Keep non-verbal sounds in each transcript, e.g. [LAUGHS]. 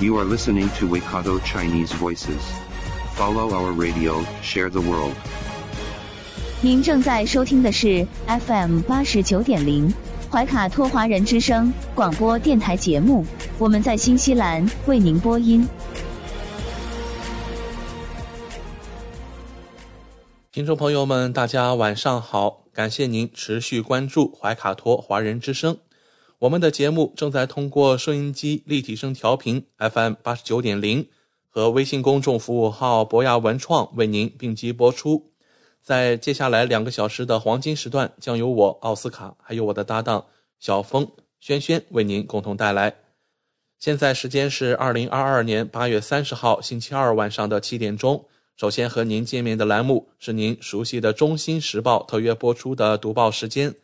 You are listening to Waikato Chinese Voices. Follow our radio, share the world. 您正在收听的是 FM 八十九点零怀卡托华人之声广播电台节目，我们在新西兰为您播音。听众朋友们，大家晚上好！感谢您持续关注怀卡托华人之声。我们的节目正在通过收音机立体声调频 FM 八十九点零和微信公众服务号博雅文创为您并机播出。在接下来两个小时的黄金时段，将由我奥斯卡还有我的搭档小峰、轩轩为您共同带来。现在时间是二零二二年八月三十号星期二晚上的七点钟。首先和您见面的栏目是您熟悉的《中新时报》特约播出的读报时间。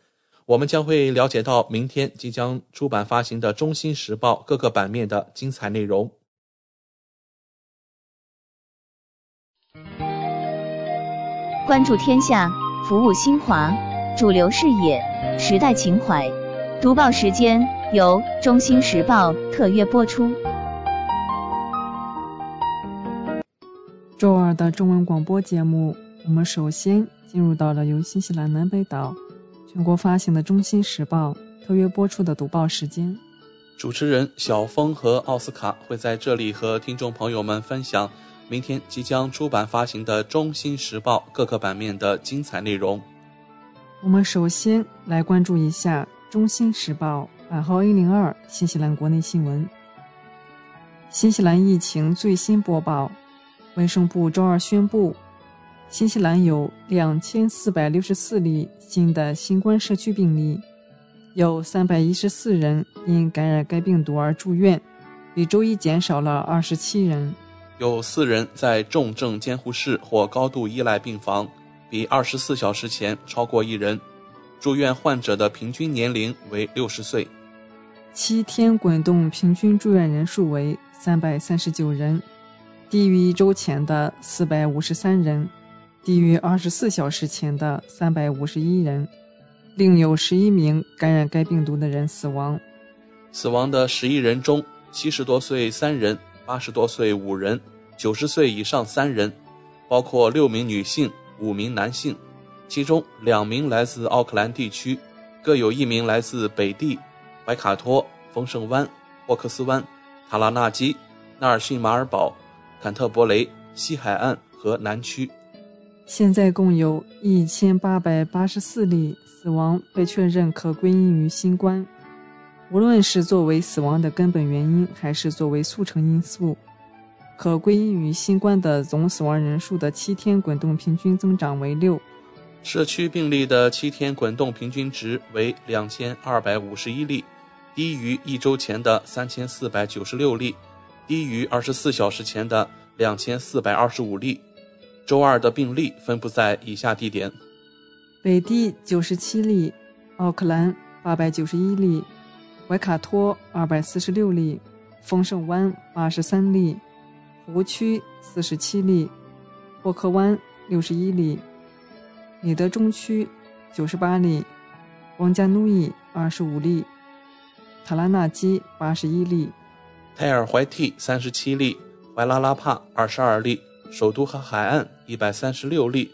我们将会了解到明天即将出版发行的《中新时报》各个版面的精彩内容。关注天下，服务新华，主流视野，时代情怀。读报时间由《中新时报》特约播出。周二的中文广播节目，我们首先进入到了由新西兰南北岛全国发行的《中新时报》特约播出的读报时间。主持人小峰和奥斯卡会在这里和听众朋友们分享明天即将出版发行的《中新时报》各个版面的精彩内容。我们首先来关注一下《中新时报》版号 A 零二新西兰国内新闻。新西兰疫情最新播报。卫生部周二宣布，新西兰有两千四百六十四例新的新冠社区病例，有三百一十四人因感染该病毒而住院，比周一减少了二十七人。有四人在重症监护室或高度依赖病房，比二十四小时前超过一人。住院患者的平均年龄为六十岁。七天滚动平均住院人数为三百三十九人。低于一周前的四百五十三人，低于二十四小时前的三百五十一人，另有十一名感染该病毒的人死亡。死亡的十一人中，七十多岁三人，八十多岁五人，九十岁以上三人，包括六名女性、五名男性，其中两名来自奥克兰地区，各有一名来自北地、怀卡托、丰盛湾、霍克斯湾、塔拉纳基、纳尔逊马尔堡。坎特伯雷、西海岸和南区，现在共有一千八百八十四例死亡被确认可归因于新冠。无论是作为死亡的根本原因，还是作为促成因素，可归因于新冠的总死亡人数的七天滚动平均增长为六。社区病例的七天滚动平均值为两千二百五十一例，低于一周前的三千四百九十六例。低于二十四小时前的两千四百二十五例。周二的病例分布在以下地点：北地九十七例，奥克兰八百九十一例，怀卡托二百四十六例，丰盛湾八十三例，湖区四十七例，霍克湾六十一例，米德中区九十八例，王加努伊二十五例，塔拉纳基八十一例。泰尔怀蒂三十七例，怀拉拉帕二十二例，首都和海岸一百三十六例，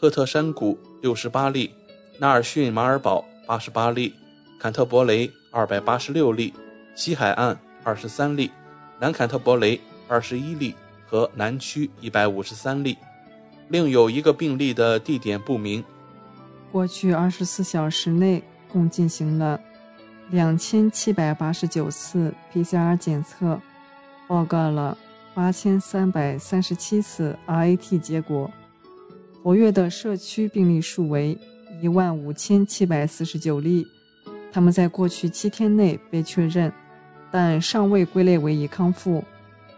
赫特山谷六十八例，纳尔逊马尔堡八十八例，坎特伯雷二百八十六例，西海岸二十三例，南坎特伯雷二十一例和南区一百五十三例，另有一个病例的地点不明。过去二十四小时内共进行了。两千七百八十九次 PCR 检测，报告了八千三百三十七次 RAT 结果。活跃的社区病例数为一万五千七百四十九例，他们在过去七天内被确认，但尚未归类为已康复。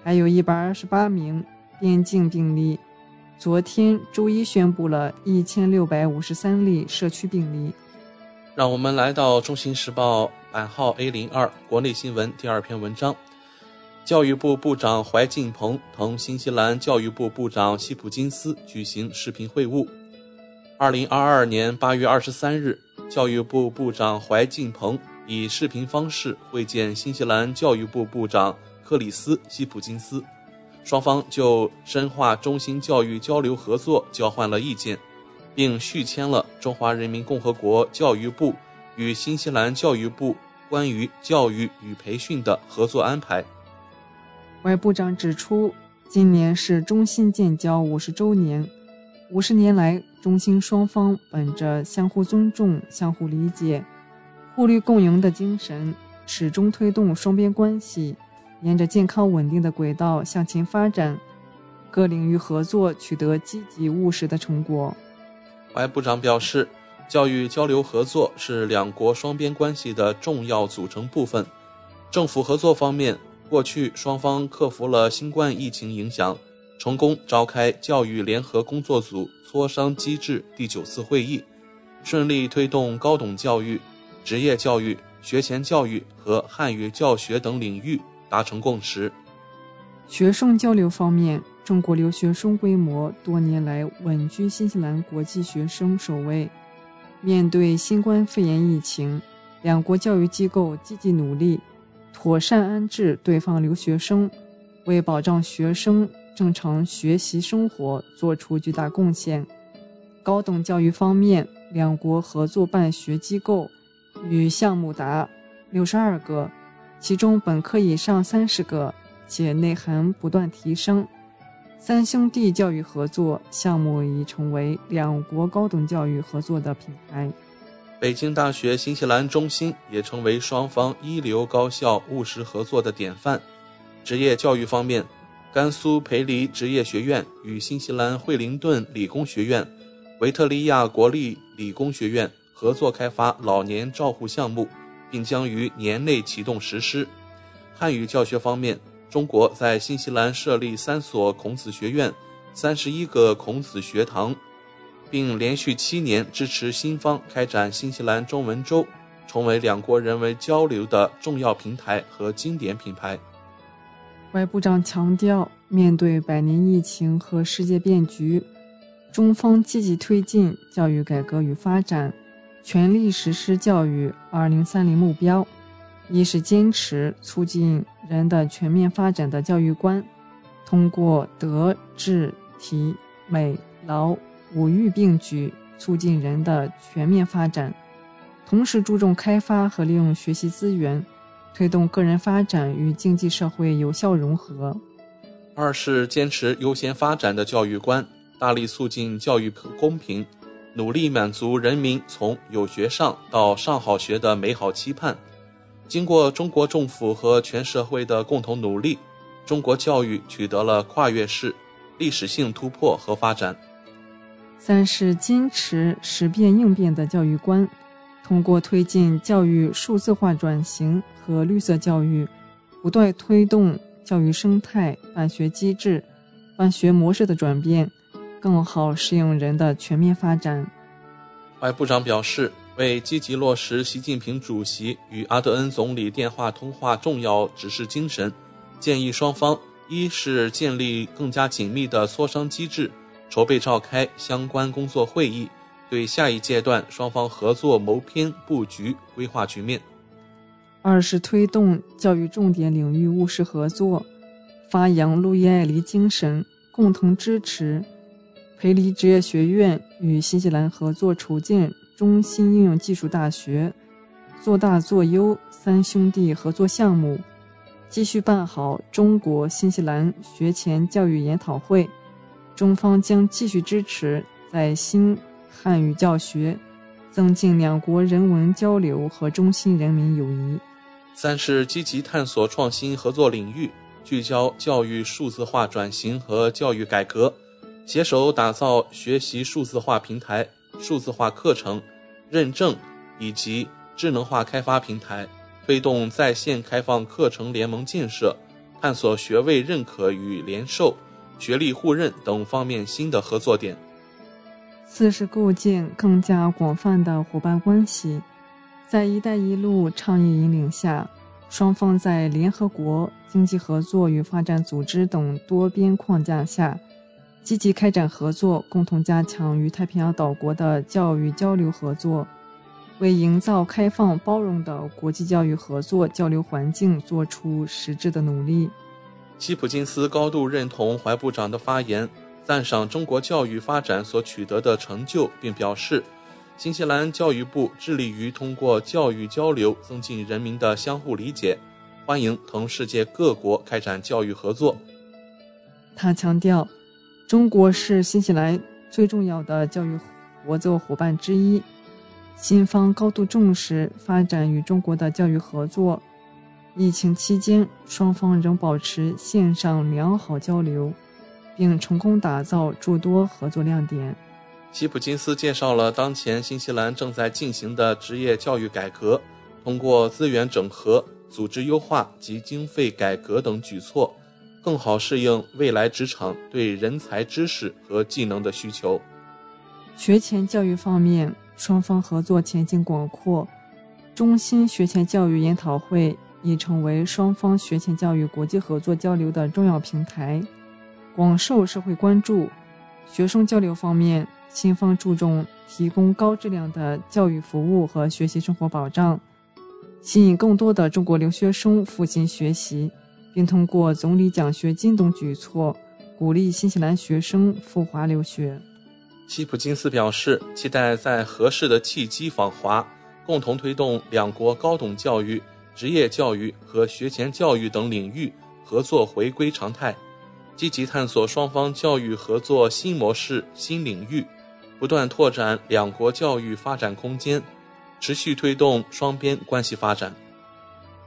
还有一百二十八名边境病例。昨天周一宣布了一千六百五十三例社区病例。让我们来到《中新时报》版号 A 零二国内新闻第二篇文章。教育部部长怀进鹏同新西兰教育部部长希普金斯举行视频会晤。二零二二年八月二十三日，教育部部长怀进鹏以视频方式会见新西兰教育部部长克里斯希普金斯，双方就深化中新教育交流合作交换了意见。并续签了中华人民共和国教育部与新西兰教育部关于教育与培训的合作安排。外部长指出，今年是中新建交五十周年，五十年来，中新双方本着相互尊重、相互理解、互利共赢的精神，始终推动双边关系沿着健康稳定的轨道向前发展，各领域合作取得积极务实的成果。外部长表示，教育交流合作是两国双边关系的重要组成部分。政府合作方面，过去双方克服了新冠疫情影响，成功召开教育联合工作组磋商机制第九次会议，顺利推动高等教育、职业教育、学前教育和汉语教学等领域达成共识。学生交流方面。中国留学生规模多年来稳居新西兰国际学生首位。面对新冠肺炎疫情，两国教育机构积极努力，妥善安置对方留学生，为保障学生正常学习生活做出巨大贡献。高等教育方面，两国合作办学机构与项目达六十二个，其中本科以上三十个，且内涵不断提升。三兄弟教育合作项目已成为两国高等教育合作的品牌。北京大学新西兰中心也成为双方一流高校务实合作的典范。职业教育方面，甘肃培黎职业学院与新西兰惠灵顿理工学院、维特利亚国立理工学院合作开发老年照护项目，并将于年内启动实施。汉语教学方面。中国在新西兰设立三所孔子学院、三十一个孔子学堂，并连续七年支持新方开展新西兰中文周，成为两国人文交流的重要平台和经典品牌。外部长强调，面对百年疫情和世界变局，中方积极推进教育改革与发展，全力实施教育二零三零目标。一是坚持促进人的全面发展的教育观，通过德智体美劳五育并举，促进人的全面发展；同时注重开发和利用学习资源，推动个人发展与经济社会有效融合。二是坚持优先发展的教育观，大力促进教育公平，努力满足人民从有学上到上好学的美好期盼。经过中国政府和全社会的共同努力，中国教育取得了跨越式、历史性突破和发展。三是坚持识变应变的教育观，通过推进教育数字化转型和绿色教育，不断推动教育生态、办学机制、办学模式的转变，更好适应人的全面发展。外部长表示。为积极落实习近平主席与阿德恩总理电话通话重要指示精神，建议双方一是建立更加紧密的磋商机制，筹备召开相关工作会议，对下一阶段双方合作谋篇布局、规划局面；二是推动教育重点领域务实合作，发扬路易爱黎精神，共同支持培黎职业学院与新西兰合作筹建。中新应用技术大学做大做优三兄弟合作项目，继续办好中国新西兰学前教育研讨会。中方将继续支持在新汉语教学，增进两国人文交流和中新人民友谊。三是积极探索创新合作领域，聚焦教育数字化转型和教育改革，携手打造学习数字化平台。数字化课程认证以及智能化开发平台，推动在线开放课程联盟建设，探索学位认可与联授、学历互认等方面新的合作点。四是构建更加广泛的伙伴关系。在“一带一路”倡议引领下，双方在联合国经济合作与发展组织等多边框架下，积极开展合作，共同加强与太平洋岛国的教育交流合作，为营造开放包容的国际教育合作交流环境做出实质的努力。希普金斯高度认同怀部长的发言，赞赏中国教育发展所取得的成就，并表示。新西兰教育部致力于通过教育交流增进人民的相互理解，欢迎同世界各国开展教育合作。他强调，中国是新西兰最重要的教育合作伙伴之一，新方高度重视发展与中国的教育合作。疫情期间，双方仍保持线上良好交流，并成功打造诸多合作亮点。希普金斯介绍了当前新西兰正在进行的职业教育改革，通过资源整合、组织优化及经费改革等举措，更好适应未来职场对人才、知识和技能的需求。学前教育方面，双方合作前景广阔。中心学前教育研讨会已成为双方学前教育国际合作交流的重要平台，广受社会关注。学生交流方面。新方注重提供高质量的教育服务和学习生活保障，吸引更多的中国留学生赴新学习，并通过总理奖学金等举措鼓励新西兰学生赴华留学。希普金斯表示，期待在合适的契机访华，共同推动两国高等教育、职业教育和学前教育等领域合作回归常态，积极探索双方教育合作新模式、新领域。不断拓展两国教育发展空间，持续推动双边关系发展。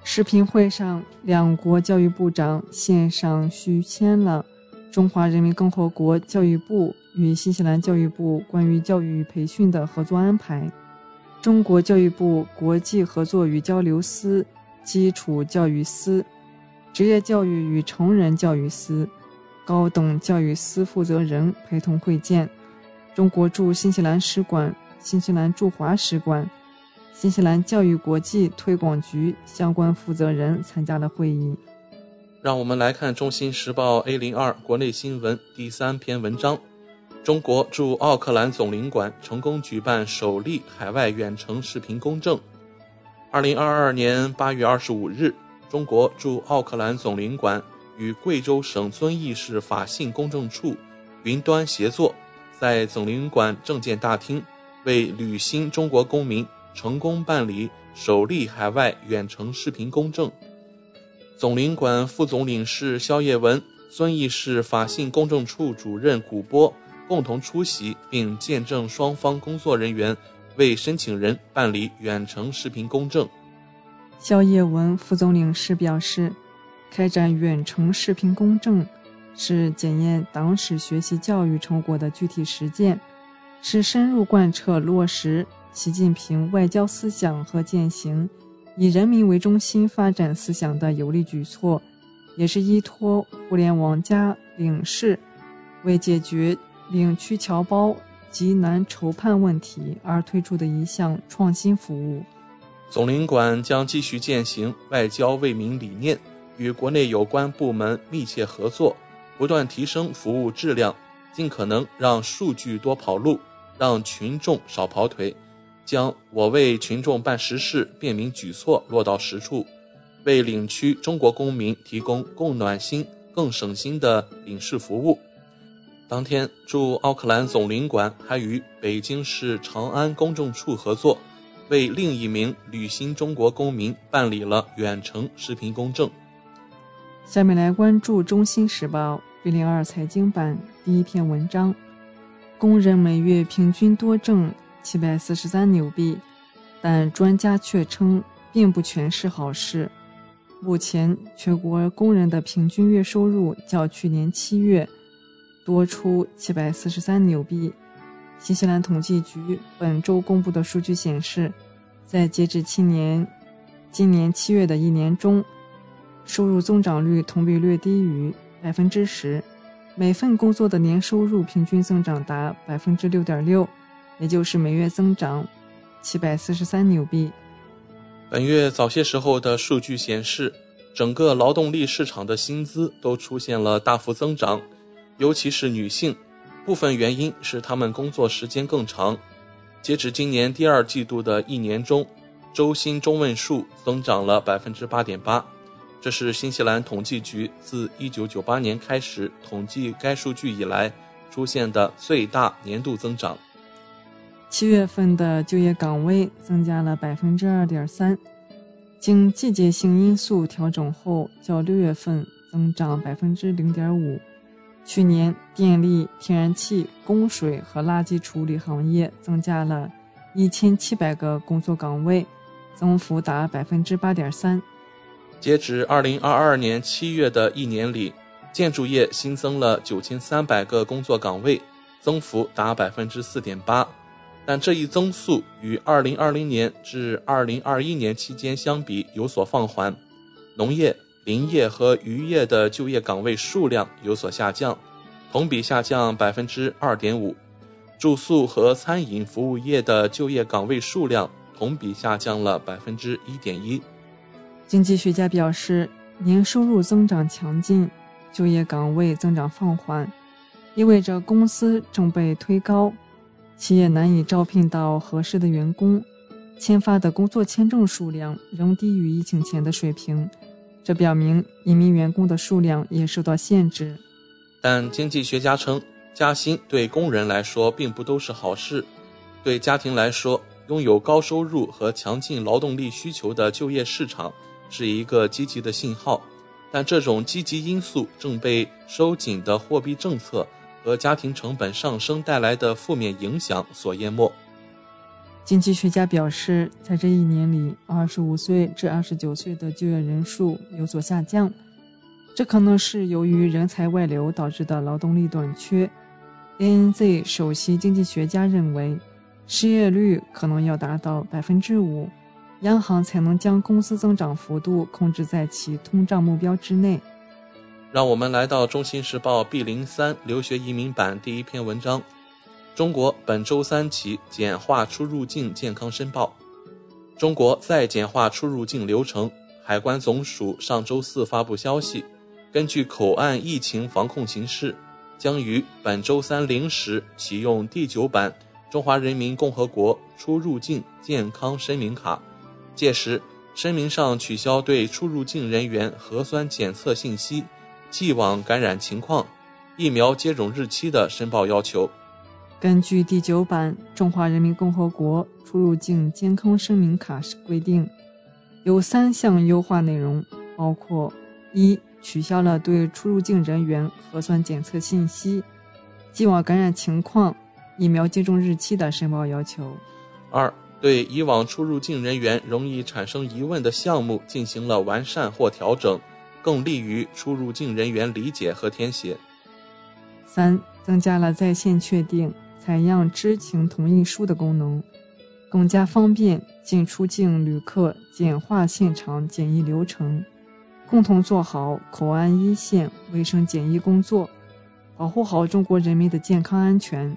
视频会上，两国教育部长线上续签了中华人民共和国教育部与新西兰教育部关于教育培训的合作安排。中国教育部国际合作与交流司、基础教育司、职业教育与成人教育司、高等教育司负责人陪同会见。中国驻新西兰使馆、新西兰驻华使馆、新西兰教育国际推广局相关负责人参加了会议。让我们来看《中新时报》A 零二国内新闻第三篇文章：中国驻奥克兰总领馆成功举办首例海外远程视频公证。二零二二年八月二十五日，中国驻奥克兰总领馆与贵州省遵义市法信公证处云端协作。在总领馆证件大厅，为旅新中国公民成功办理首例海外远程视频公证。总领馆副总领事肖叶文、遵义市法信公证处主任古波共同出席，并见证双方工作人员为申请人办理远程视频公证。肖叶文副总领事表示，开展远程视频公证。是检验党史学习教育成果的具体实践，是深入贯彻落实习近平外交思想和践行以人民为中心发展思想的有力举措，也是依托互联网加领事为解决领区侨胞极难筹判问题而推出的一项创新服务。总领馆将继续践行外交为民理念，与国内有关部门密切合作。不断提升服务质量，尽可能让数据多跑路，让群众少跑腿，将我为群众办实事便民举措落到实处，为领区中国公民提供更暖心、更省心的领事服务。当天，驻奥克兰总领馆还与北京市长安公证处合作，为另一名旅新中国公民办理了远程视频公证。下面来关注《中新时报》。B 零二财经版第一篇文章：工人每月平均多挣七百四十三纽币，但专家却称并不全是好事。目前，全国工人的平均月收入较去年七月多出七百四十三纽币。新西兰统计局本周公布的数据显示，在截至今年今年七月的一年中。收入增长率同比略低于百分之十，每份工作的年收入平均增长达百分之六点六，也就是每月增长七百四十三纽币。本月早些时候的数据显示，整个劳动力市场的薪资都出现了大幅增长，尤其是女性。部分原因是她们工作时间更长。截止今年第二季度的一年中，周薪中位数增长了百分之八点八，这是新西兰统计局自一九九八年开始统计该数据以来出现的最大年度增长。七月份的就业岗位增加了百分之二点三，经季节性因素调整后，较六月份增长百分之零点五。去年，电力、天然气供水和垃圾处理行业增加了一千七百个工作岗位，增幅达百分之八点三。截止二零二二年七月的一年里，建筑业新增了九千三百个工作岗位，增幅达百分之四点八。但这一增速与二零二零年至二零二一年期间相比有所放缓。农业。林业和渔业的就业岗位数量有所下降，同比下降百分之二点五；住宿和餐饮服务业的就业岗位数量同比下降了百分之一点一。经济学家表示，年收入增长强劲，就业岗位增长放缓，意味着公司正被推高，企业难以招聘到合适的员工，签发的工作签证数量仍低于疫情前的水平。这表明移民员工的数量也受到限制，但经济学家称，加薪对工人来说并不都是好事。对家庭来说，拥有高收入和强劲劳动力需求的就业市场是一个积极的信号，但这种积极因素正被收紧的货币政策和家庭成本上升带来的负面影响所淹没。经济学家表示，在这一年里，25岁至29岁的就业人数有所下降，这可能是由于人才外流导致的劳动力短缺。ANZ 首席经济学家认为，失业率可能要达到百分之五，央行才能将工资增长幅度控制在其通胀目标之内。让我们来到《中新时报》B 零三留学移民版第一篇文章。中国本周三起简化出入境健康申报。中国再简化出入境流程。海关总署上周四发布消息，根据口岸疫情防控形势，将于本周三零时启用第九版《中华人民共和国出入境健康声明卡》。届时，声明上取消对出入境人员核酸检测信息、既往感染情况、疫苗接种日期的申报要求。根据第九版《中华人民共和国出入境健康声明卡》规定，有三项优化内容，包括：一、取消了对出入境人员核酸检测信息、既往感染情况、疫苗接种日期的申报要求；二、对以往出入境人员容易产生疑问的项目进行了完善或调整，更利于出入境人员理解和填写；三、增加了在线确定。采样知情同意书的功能，更加方便进出境旅客简化现场检疫流程，共同做好口岸一线卫生检疫工作，保护好中国人民的健康安全。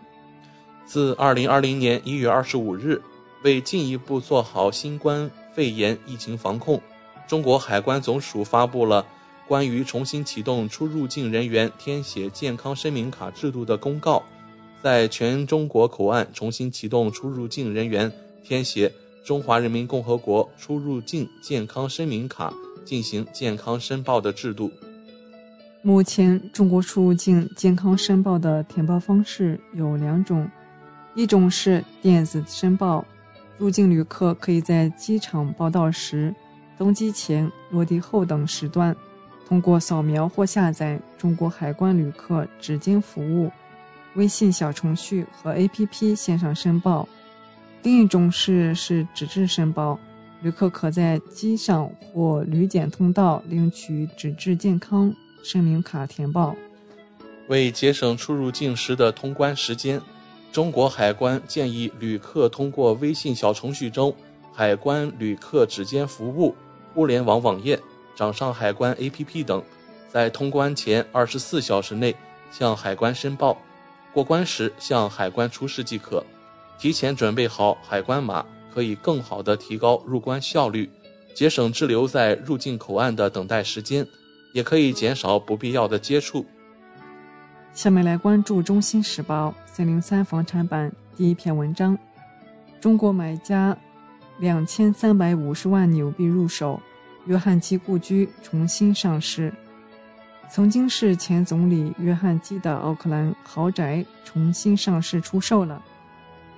自二零二零年一月二十五日，为进一步做好新冠肺炎疫情防控，中国海关总署发布了关于重新启动出入境人员填写健康声明卡制度的公告。在全中国口岸重新启动出入境人员填写《中华人民共和国出入境健康声明卡》进行健康申报的制度。目前，中国出入境健康申报的填报方式有两种：一种是电子申报，入境旅客可以在机场报到时、登机前、落地后等时段，通过扫描或下载中国海关旅客指尖服务。微信小程序和 APP 线上申报，另一种是是纸质申报，旅客可在机上或旅检通道领取纸质健康声明卡填报。为节省出入境时的通关时间，中国海关建议旅客通过微信小程序中“海关旅客指尖服务”互联网网页掌上海关 APP 等，在通关前二十四小时内向海关申报，过关时向海关出示即可。提前准备好海关码，可以更好地提高入关效率，节省滞留在入境口岸的等待时间，也可以减少不必要的接触。下面来关注《中新时报》三零三房产版第一篇文章：中国买家两千三百五十万纽币入手，约翰基故居重新上市。曾经是前总理约翰基的奥克兰豪宅重新上市出售了。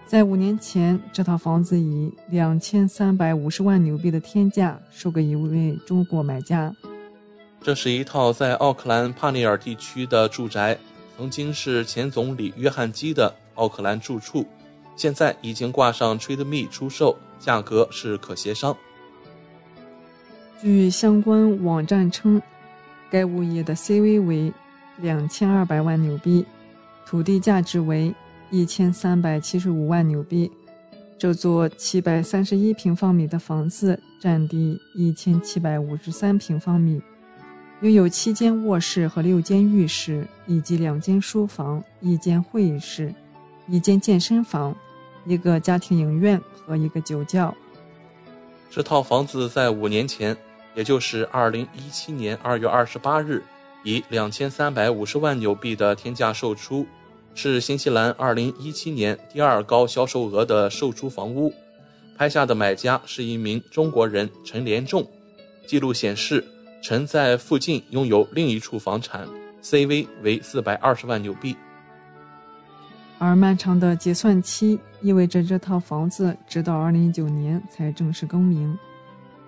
在五年前，这套房子以两千三百五十万纽币的天价售给一位中国买家。这是一套在奥克兰帕内尔地区的住宅。曾经是前总理约翰基的奥克兰住处，现在已经挂上 Trade Me 出售，价格是可协商。据相关网站称，该物业的 CV 为两千二百万纽币，土地价值为一千三百七十五万纽币。这座七百三十一平方米的房子占地一千七百五十三平方米。拥有七间卧室和六间浴室，以及两间书房、一间会议室、一间健身房、一个家庭影院和一个酒窖。这套房子在五年前，也就是二零一七年二月二十八日，以两千三百五十万纽币的天价售出，是新西兰二零一七年第二高销售额的售出房屋。拍下的买家是一名中国人陈连仲。记录显示。陈在附近拥有另一处房产，CV 为四百二十万纽币。而漫长的结算期意味着这套房子直到二零一九年才正式更名。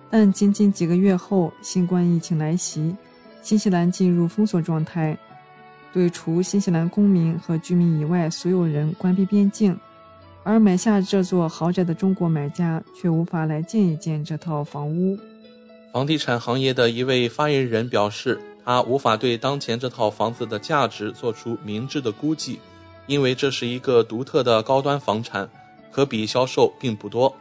但仅仅几个月后，新冠疫情来袭，新西兰进入封锁状态，对除新西兰公民和居民以外所有人关闭边境。而买下这座豪宅的中国买家却无法来见一见这套房屋。房地产行业的一位发言人表示，他无法对当前这套房子的价值做出明智的估计，因为这是一个独特的高端房产，可比销售并不多。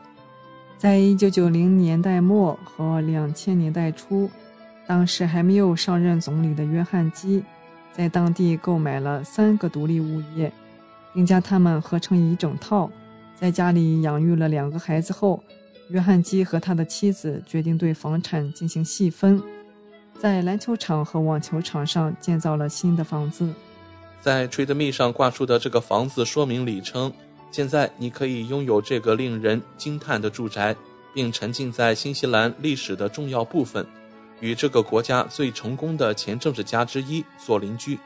在一九九零年代末和两千年代初，当时还没有上任总理的约翰基，在当地购买了三个独立物业，并将它们合成一整套，在家里养育了两个孩子后。约翰基和他的妻子决定对房产进行细分，在篮球场和网球场上建造了新的房子。在 Trade Me 上挂出的这个房子说明里称：“现在你可以拥有这个令人惊叹的住宅，并沉浸在新西兰历史的重要部分，与这个国家最成功的前政治家之一做邻居。”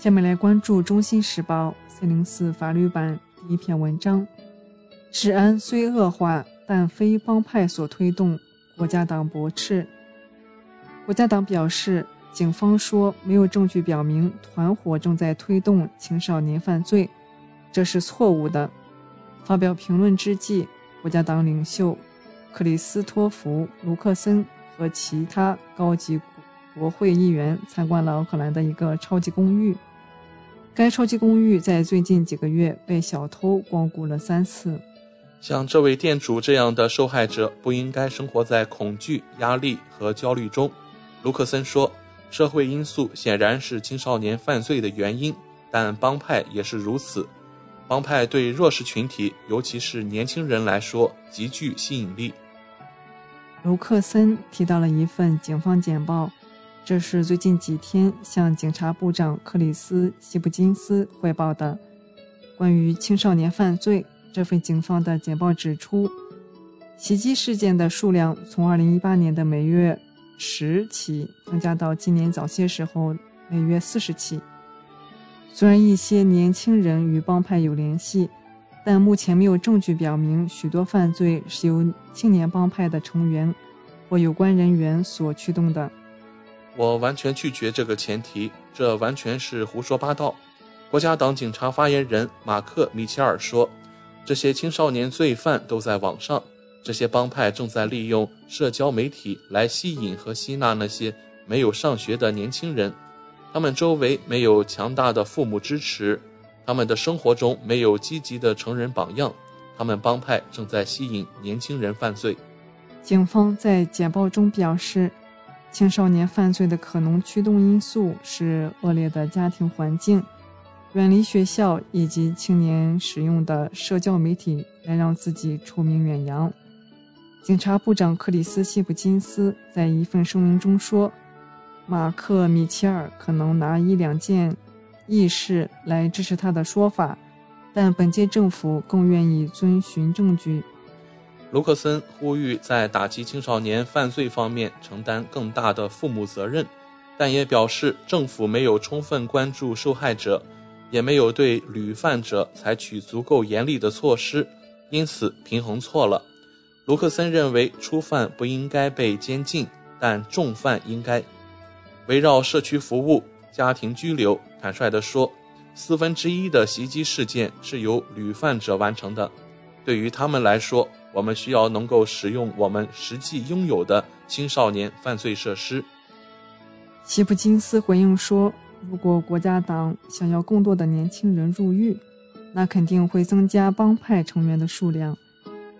下面来关注《中新时报》四零四法律版第一篇文章：治安虽恶化。但非帮派所推动，国家党驳斥。国家党表示，警方说没有证据表明团伙正在推动青少年犯罪，这是错误的。发表评论之际，国家党领袖克里斯托弗·卢克森和其他高级国会议员参观了奥克兰的一个超级公寓。该超级公寓在最近几个月被小偷光顾了三次。像这位店主这样的受害者不应该生活在恐惧、压力和焦虑中，卢克森说。社会因素显然是青少年犯罪的原因，但帮派也是如此。帮派对弱势群体，尤其是年轻人来说极具吸引力。卢克森提到了一份警方简报，这是最近几天向警察部长克里斯·希普金斯汇报的关于青少年犯罪。这份警方的简报指出，袭击事件的数量从2018年的每月十起增加到今年早些时候每月四十起。虽然一些年轻人与帮派有联系，但目前没有证据表明许多犯罪是由青年帮派的成员或有关人员所驱动的。我完全拒绝这个前提，这完全是胡说八道。国家党警察发言人马克·米切尔说。这些青少年罪犯都在网上，这些帮派正在利用社交媒体来吸引和吸纳那些没有上学的年轻人。他们周围没有强大的父母支持，他们的生活中没有积极的成人榜样。他们帮派正在吸引年轻人犯罪。警方在简报中表示，青少年犯罪的可能驱动因素是恶劣的家庭环境、远离学校以及青年使用的社交媒体来让自己臭名远扬。警察部长克里斯·谢普金斯在一份声明中说：“马克·米切尔可能拿一两件轶事来支持他的说法，但本届政府更愿意遵循证据。”卢克森呼吁在打击青少年犯罪方面承担更大的父母责任，但也表示政府没有充分关注受害者，也没有对屡犯者采取足够严厉的措施，因此平衡错了。卢克森认为初犯不应该被监禁，但重犯应该。围绕社区服务、家庭拘留，坦率地说，四分之一的袭击事件是由屡犯者完成的。对于他们来说，我们需要能够使用我们实际拥有的青少年犯罪设施。希普金斯回应说：“如果国家党想要更多的年轻人入狱，那肯定会增加帮派成员的数量。”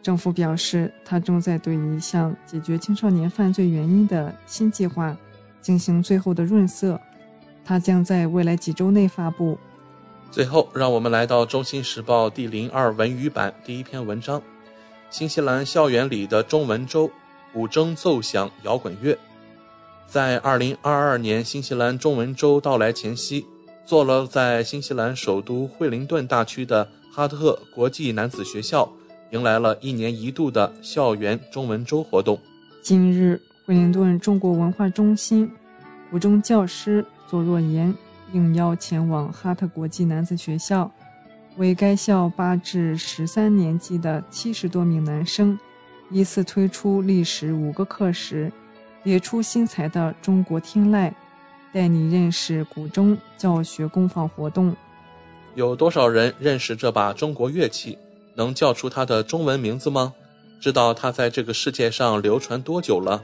政府表示，他正在对一项解决青少年犯罪原因的新计划进行最后的润色，它将在未来几周内发布。最后，让我们来到《中新时报》第零二文娱版第一篇文章。新西兰校园里的中文周，古筝奏响摇滚乐。在二零二二年新西兰中文周到来前夕，坐落在新西兰首都惠灵顿大区的哈特国际男子学校，迎来了一年一度的校园中文周活动。近日，惠灵顿中国文化中心古筝教师左若言应邀前往哈特国际男子学校。为该校八至十三年级的七十多名男生，依次推出历时五个课时、别出心裁的中国天籁，带你认识古筝教学工坊活动。有多少人认识这把中国乐器？能叫出它的中文名字吗？知道它在这个世界上流传多久了？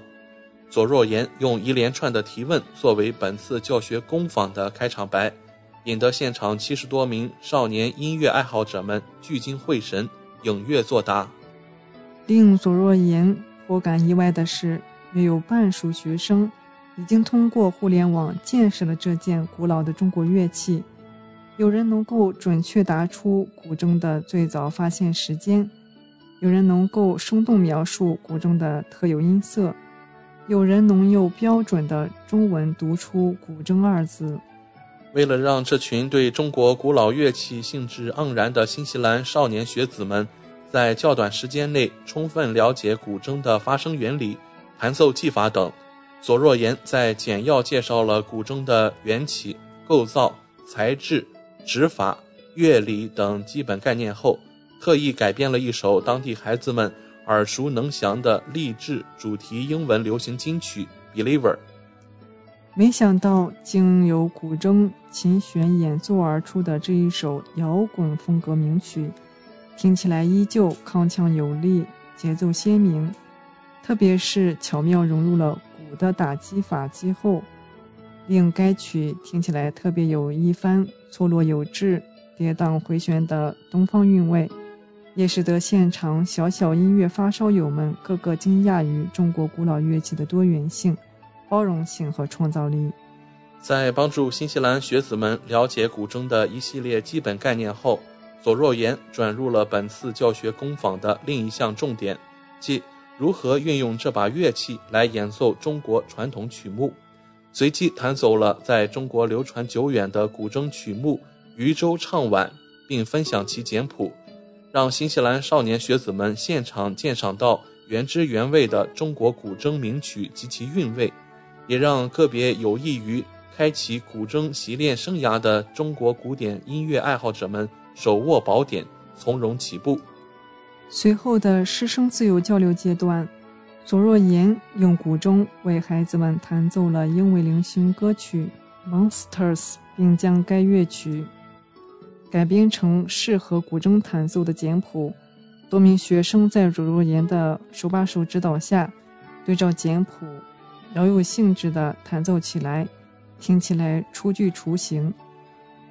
左若言用一连串的提问作为本次教学工坊的开场白。引得现场七十多名少年音乐爱好者们聚精会神，踊跃作答。令左若言颇感意外的是，约有半数学生已经通过互联网见识了这件古老的中国乐器。有人能够准确答出古筝的最早发现时间，有人能够生动描述古筝的特有音色，有人能用标准的中文读出“古筝”二字。为了让这群对中国古老乐器兴致盎然的新西兰少年学子们在较短时间内充分了解古筝的发声原理、弹奏技法等，左若言在简要介绍了古筝的缘起、构造、材质、指法、乐理等基本概念后，特意改编了一首当地孩子们耳熟能详的励志主题英文流行金曲《Believer》。没想到，经由古筝琴弦演奏而出的这一首摇滚风格名曲，听起来依旧铿锵有力，节奏鲜明。特别是巧妙融入了鼓的打击法之后，令该曲听起来特别有一番错落有致、跌宕回旋的东方韵味，也使得现场小小音乐发烧友们个个惊讶于中国古老乐器的多元性。包容性和创造力，在帮助新西兰学子们了解古筝的一系列基本概念后，左若言转入了本次教学工坊的另一项重点，即如何运用这把乐器来演奏中国传统曲目。随即弹奏了在中国流传久远的古筝曲目《渔舟唱晚》，并分享其简谱，让新西兰少年学子们现场鉴赏到原汁原味的中国古筝名曲及其韵味。也让个别有意于开启古筝习练生涯的中国古典音乐爱好者们手握宝典，从容起步。随后的师生自由交流阶段，左若言用古筝为孩子们弹奏了英文流行歌曲《Monsters》，并将该乐曲改编成适合古筝弹奏的简谱。多名学生在左若言的手把手指导下，对照简谱。饶有兴致地弹奏起来，听起来初具雏形。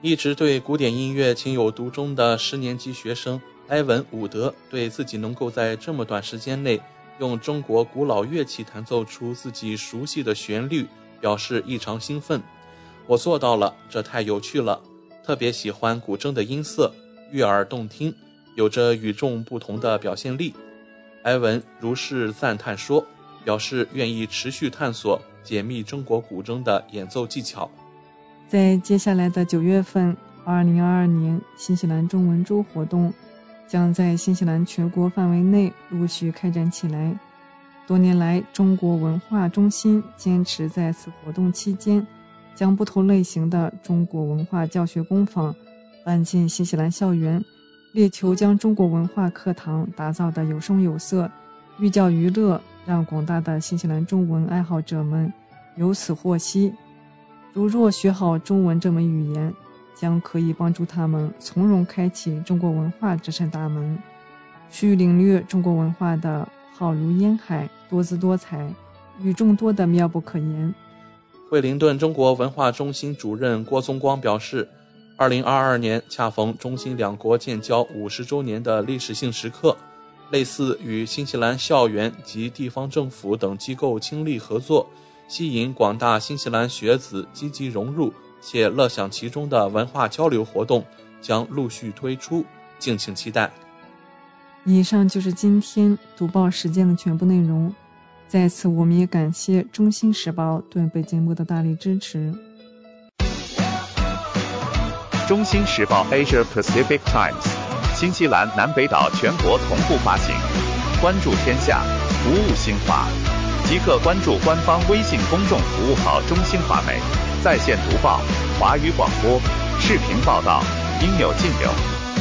一直对古典音乐情有独钟的十年级学生埃文·伍德，对自己能够在这么短时间内用中国古老乐器弹奏出自己熟悉的旋律，表示异常兴奋。我做到了，这太有趣了，特别喜欢古筝的音色，悦耳动听，有着与众不同的表现力。埃文如是赞叹说，表示愿意持续探索解密中国古筝的演奏技巧。在接下来的九月份，二零二二年新西兰中文周活动将在新西兰全国范围内陆续开展起来。多年来，中国文化中心坚持在此活动期间。将不同类型的中国文化教学工坊搬进新西兰校园，力求将中国文化课堂打造的有声有色、寓教于乐，让广大的新西兰中文爱好者们由此获悉。如若学好中文这门语言，将可以帮助他们从容开启中国文化这扇大门，去领略中国文化的浩如烟海、多姿多彩、与众多的妙不可言。惠灵顿中国文化中心主任郭宗光表示，二零二二年恰逢中新两国建交五十周年的历史性时刻，类似与新西兰校园及地方政府等机构倾力合作，吸引广大新西兰学子积极融入且乐享其中的文化交流活动将陆续推出，敬请期待。以上就是今天读报时间的全部内容。在此，我们也感谢《中新时报》对本节目的大力支持。《中新时报 Asia Pacific Times》，新西兰南北岛全国同步发行。关注天下，服务新华，即刻关注官方微信公众服务号“中新华媒”，在线读报、华语广播、视频报道，应有尽有。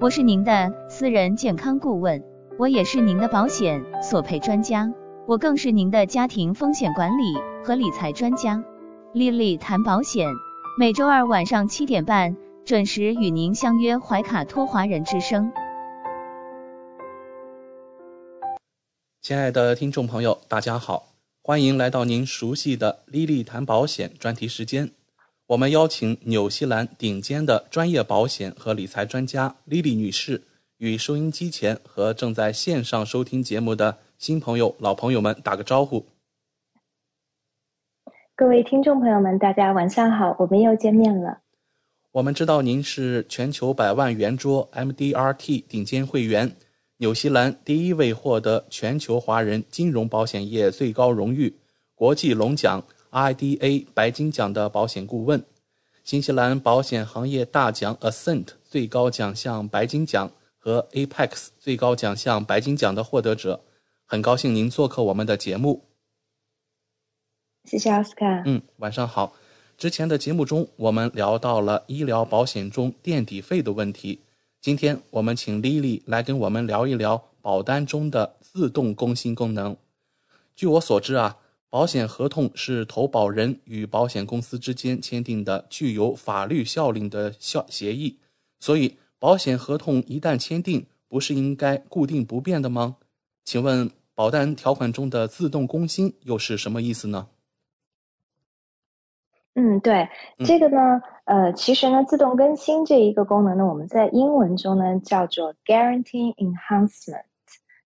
我是您的私人健康顾问。我也是您的保险索赔专家，我更是您的家庭风险管理和理财专家。丽丽谈保险，每周二晚上七点半准时与您相约怀卡托华人之声。亲爱的听众朋友，大家好，欢迎来到您熟悉的丽丽谈保险专题时间。我们邀请纽西兰顶尖的专业保险和理财专家莉莉女士。与收音机前和正在线上收听节目的新朋友、老朋友们打个招呼。各位听众朋友们，大家晚上好，我们又见面了。我们知道您是全球百万圆桌 MDRT 顶尖会员，纽西兰第一位获得全球华人金融保险业最高荣誉国际龙奖 IDA 白金奖的保险顾问，新西兰保险行业大奖 Ascent 最高奖项白金奖。和 Apex 最高奖项白金奖的获得者，很高兴您做客我们的节目。谢谢奥斯卡。嗯，晚上好。之前的节目中，我们聊到了医疗保险中垫底费的问题。今天我们请 Lily 来跟我们聊一聊保单中的自动更新功能。据我所知啊，保险合同是投保人与保险公司之间签订的具有法律效力的效协议，所以。保险合同一旦签订，不是应该固定不变的吗？请问保单条款中的自动更新又是什么意思呢？嗯，对，这个呢，呃，其实呢，自动更新这一个功能呢，我们在英文中呢叫做 Guarantee Enhancement，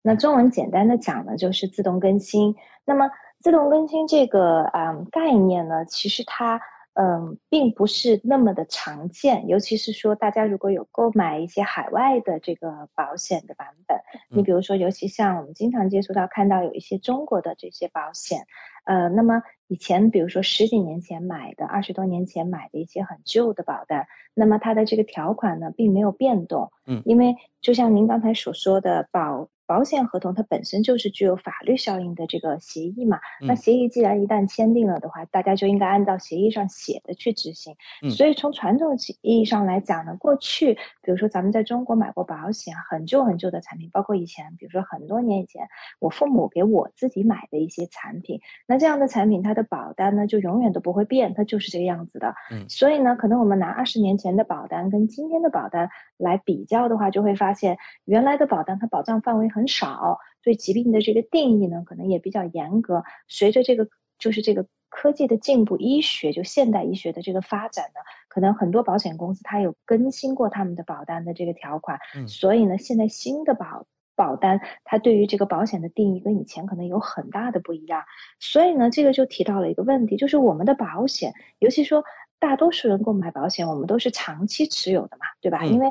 那中文简单的讲呢就是自动更新。那么自动更新这个啊概念呢，其实它。嗯，并不是那么的常见，尤其是说大家如果有购买一些海外的这个保险的版本，你比如说，尤其像我们经常接触到看到有一些中国的这些保险，呃，那么以前比如说十几年前买的、二十多年前买的一些很旧的保单，那么它的这个条款呢并没有变动，嗯，因为就像您刚才所说的保。保险合同它本身就是具有法律效应的这个协议嘛，那协议既然一旦签订了的话，大家就应该按照协议上写的去执行。所以从传统意义上来讲呢，过去比如说咱们在中国买过保险，很旧很旧的产品，包括以前比如说很多年以前我父母给我自己买的一些产品，那这样的产品它的保单呢就永远都不会变，它就是这个样子的。嗯，所以呢，可能我们拿二十年前的保单跟今天的保单来比较的话，就会发现原来的保单它保障范围。很少对疾病的这个定义呢，可能也比较严格。随着这个就是这个科技的进步，医学就现代医学的这个发展呢，可能很多保险公司它有更新过他们的保单的这个条款。嗯，所以呢，现在新的保保单它对于这个保险的定义跟以前可能有很大的不一样。所以呢，这个就提到了一个问题，就是我们的保险，尤其说。大多数人购买保险，我们都是长期持有的嘛，对吧？因为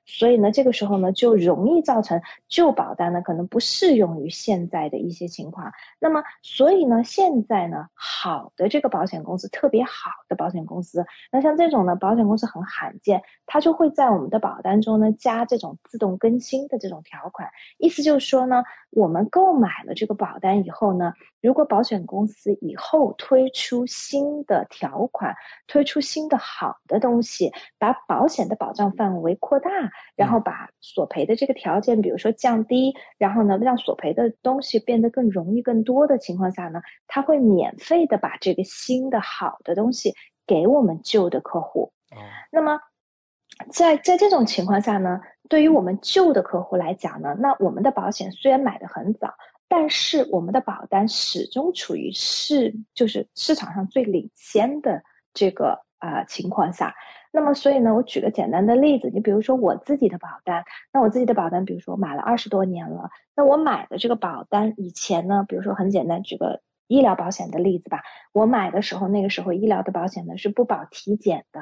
所以呢，这个时候呢，就容易造成旧保单呢可能不适用于现在的一些情况。那么，所以呢，现在呢，好的这个保险公司，特别好的保险公司，那像这种呢，保险公司很罕见，它就会在我们的保单中呢加这种自动更新的这种条款。意思就是说呢，我们购买了这个保单以后呢，如果保险公司以后推出新的条款，推出新的好的东西，把保险的保障范围扩大。然后把索赔的这个条件，比如说降低，然后呢，让索赔的东西变得更容易、更多的情况下呢，他会免费的把这个新的好的东西给我们旧的客户。那么，在在这种情况下呢，对于我们旧的客户来讲呢，那我们的保险虽然买的很早，但是我们的保单始终处于市就是市场上最领先的这个啊情况下。那么，所以呢，我举个简单的例子，你比如说我自己的保单，那我自己的保单，比如说买了二十多年了，那我买的这个保单以前呢，比如说很简单，举个医疗保险的例子吧，我买的时候，那个时候医疗的保险呢是不保体检的。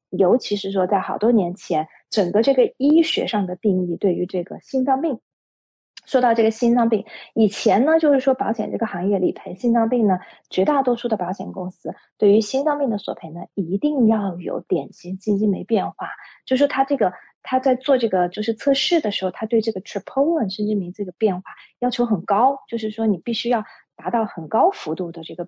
尤其是说，在好多年前，整个这个医学上的定义对于这个心脏病，说到这个心脏病，以前呢，就是说保险这个行业理赔心脏病呢，绝大多数的保险公司对于心脏病的索赔呢，一定要有典型基金酶变化，就是他这个他在做这个就是测试的时候，他对这个 troponin 心肌酶这个变化要求很高，就是说你必须要达到很高幅度的这个。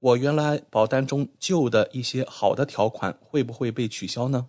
我原来保单中旧的一些好的条款会不会被取消呢？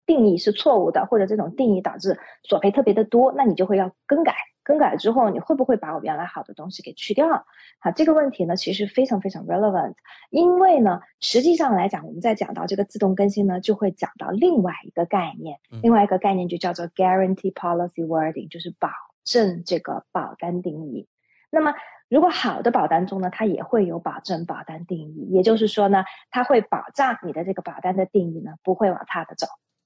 定义是错误的，或者这种定义导致索赔特别的多，那你就会要更改。更改之后，你会不会把我原来好的东西给去掉？好，这个问题呢，其实非常非常 relevant。因为呢，实际上来讲，我们在讲到这个自动更新呢，就会讲到另外一个概念，另外一个概念就叫做 guarantee policy wording，就是保证这个保单定义。那么，如果好的保单中呢，它也会有保证保单定义，也就是说呢，它会保障你的这个保单的定义呢，不会往差的走。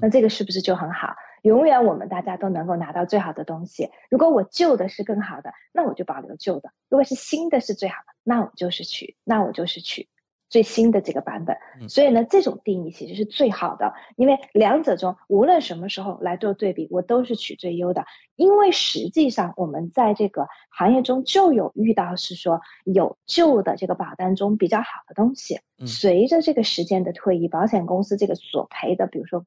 那这个是不是就很好？永远我们大家都能够拿到最好的东西。如果我旧的是更好的，那我就保留旧的；如果是新的是最好的，那我就是取，那我就是取最新的这个版本。所以呢，这种定义其实是最好的，因为两者中无论什么时候来做对比，我都是取最优的。因为实际上我们在这个行业中就有遇到是说有旧的这个保单中比较好的东西，随着这个时间的推移，保险公司这个索赔的，比如说。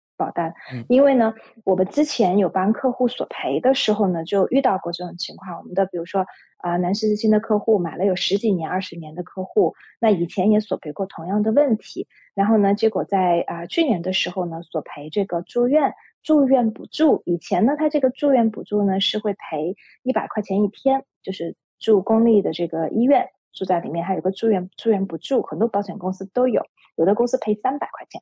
保单。因为呢，我们之前有帮客户索赔的时候呢，就遇到过这种情况。我们的比如说。啊，南十字星的客户买了有十几年、二十年的客户，那以前也索赔过同样的问题，然后呢，结果在啊去年的时候呢，索赔这个住院住院补助，以前呢，他这个住院补助呢是会赔一百块钱一天，就是住公立的这个医院住在里面，还有个住院住院补助，很多保险公司都有，有的公司赔三百块钱，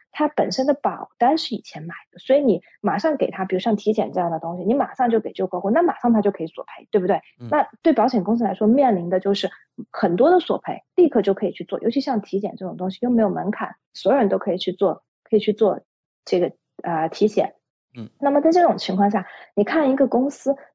他本身的保单是以前买的，所以你马上给他，比如像体检这样的东西，你马上就给旧客户，那马上他就可以索赔，对不对？那对保险公司来说，面临的就是很多的索赔，立刻就可以去做，尤其像体检这种东西又没有门槛，所有人都可以去做，可以去做这个呃体检。嗯，那么在这种情况下，你看一个公司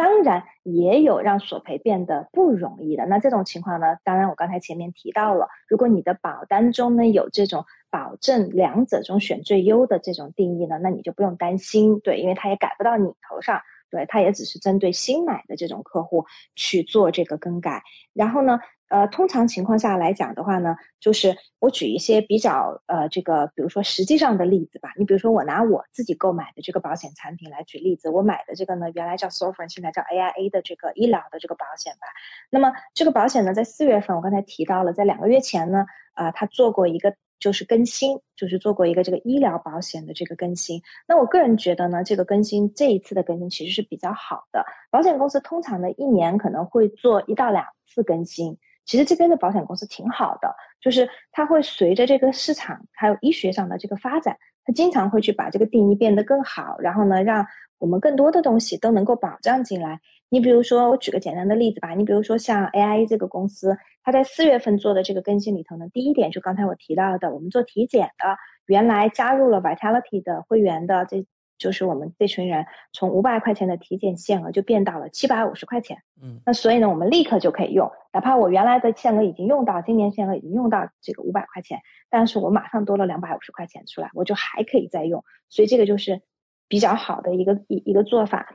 当然，也有让索赔变得不容易的。那这种情况呢，当然我刚才前面提到了，如果你的保单中呢有这种保证两者中选最优的这种定义呢，那你就不用担心，对，因为它也改不到你头上。对，它也只是针对新买的这种客户去做这个更改。然后呢，呃，通常情况下来讲的话呢，就是我举一些比较呃这个，比如说实际上的例子吧。你比如说我拿我自己购买的这个保险产品来举例子，我买的这个呢，原来叫 Sovereign，现在叫 AIA 的这个医疗的这个保险吧。那么这个保险呢，在四月份我刚才提到了，在两个月前呢，啊，它做过一个。就是更新，就是做过一个这个医疗保险的这个更新。那我个人觉得呢，这个更新这一次的更新其实是比较好的。保险公司通常呢一年可能会做一到两次更新，其实这边的保险公司挺好的，就是它会随着这个市场还有医学上的这个发展，它经常会去把这个定义变得更好，然后呢让我们更多的东西都能够保障进来。你比如说，我举个简单的例子吧。你比如说像 AIA 这个公司，它在四月份做的这个更新里头呢，第一点就刚才我提到的，我们做体检的，原来加入了 Vitality 的会员的，这就是我们这群人从五百块钱的体检限额就变到了七百五十块钱。嗯，那所以呢，我们立刻就可以用，哪怕我原来的限额已经用到，今年限额已经用到这个五百块钱，但是我马上多了两百五十块钱出来，我就还可以再用，所以这个就是比较好的一个一一个做法。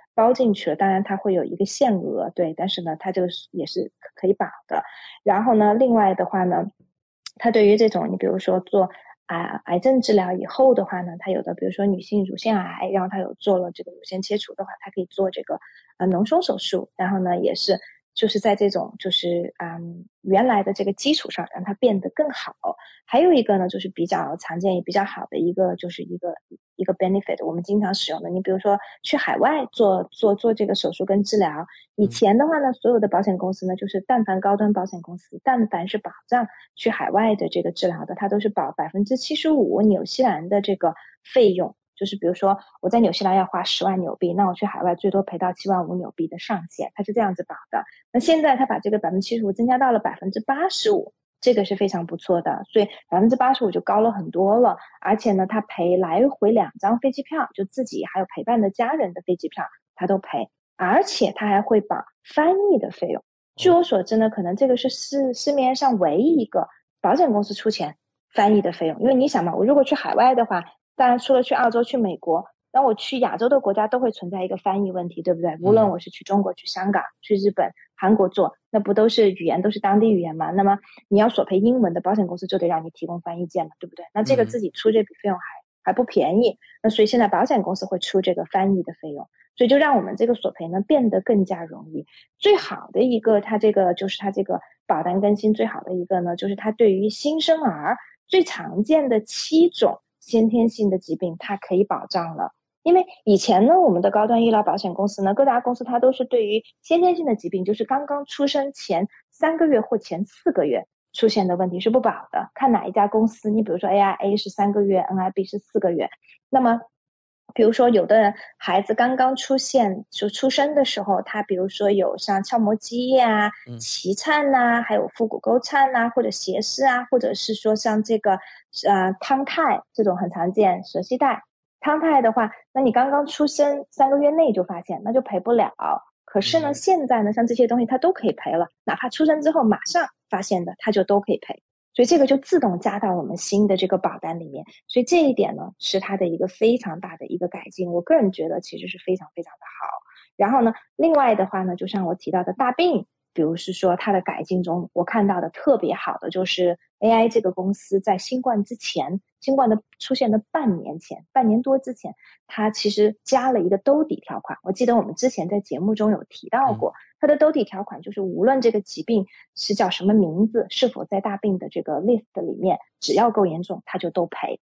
包进去了，当然它会有一个限额，对，但是呢，它这个也是可以保的。然后呢，另外的话呢，它对于这种你比如说做啊癌症治疗以后的话呢，它有的比如说女性乳腺癌，然后它有做了这个乳腺切除的话，它可以做这个呃脓胸手术，然后呢也是。就是在这种就是嗯原来的这个基础上，让它变得更好。还有一个呢，就是比较常见也比较好的一个，就是一个一个 benefit，我们经常使用的。你比如说去海外做做做这个手术跟治疗，以前的话呢，所有的保险公司呢，就是但凡高端保险公司，但凡是保障去海外的这个治疗的，它都是保百分之七十五纽西兰的这个费用。就是比如说我在纽西兰要花十万纽币，那我去海外最多赔到七万五纽币的上限，它是这样子保的。那现在它把这个百分之七十五增加到了百分之八十五，这个是非常不错的，所以百分之八十五就高了很多了。而且呢，他赔来回两张飞机票，就自己还有陪伴的家人的飞机票，他都赔，而且他还会把翻译的费用。据我所知呢，可能这个是市市面上唯一一个保险公司出钱翻译的费用。因为你想嘛，我如果去海外的话，当然除了去澳洲、去美国，那我去亚洲的国家都会存在一个翻译问题，对不对？无论我是去中国、去香港、去日本。韩国做那不都是语言都是当地语言嘛？那么你要索赔英文的保险公司就得让你提供翻译件嘛，对不对？那这个自己出这笔费用还还不便宜，那所以现在保险公司会出这个翻译的费用，所以就让我们这个索赔呢变得更加容易。最好的一个，它这个就是它这个保单更新最好的一个呢，就是它对于新生儿最常见的七种先天性的疾病，它可以保障了。因为以前呢，我们的高端医疗保险公司呢，各大公司它都是对于先天性的疾病，就是刚刚出生前三个月或前四个月出现的问题是不保的。看哪一家公司，你比如说 AIA 是三个月，NIB 是四个月。那么，比如说有的孩子刚刚出现就出生的时候，他比如说有像鞘膜积液啊、脐颤呐，还有腹股沟颤呐，或者斜视啊，或者是说像这个呃汤泰这种很常见舌系带。康泰的话，那你刚刚出生三个月内就发现，那就赔不了。可是呢，现在呢，像这些东西它都可以赔了，哪怕出生之后马上发现的，它就都可以赔。所以这个就自动加到我们新的这个保单里面。所以这一点呢，是它的一个非常大的一个改进。我个人觉得其实是非常非常的好。然后呢，另外的话呢，就像我提到的大病。比如是说它的改进中，我看到的特别好的就是 AI 这个公司在新冠之前，新冠的出现的半年前，半年多之前，它其实加了一个兜底条款。我记得我们之前在节目中有提到过，它的兜底条款就是无论这个疾病是叫什么名字，是否在大病的这个 list 里面，只要够严重，它就都赔。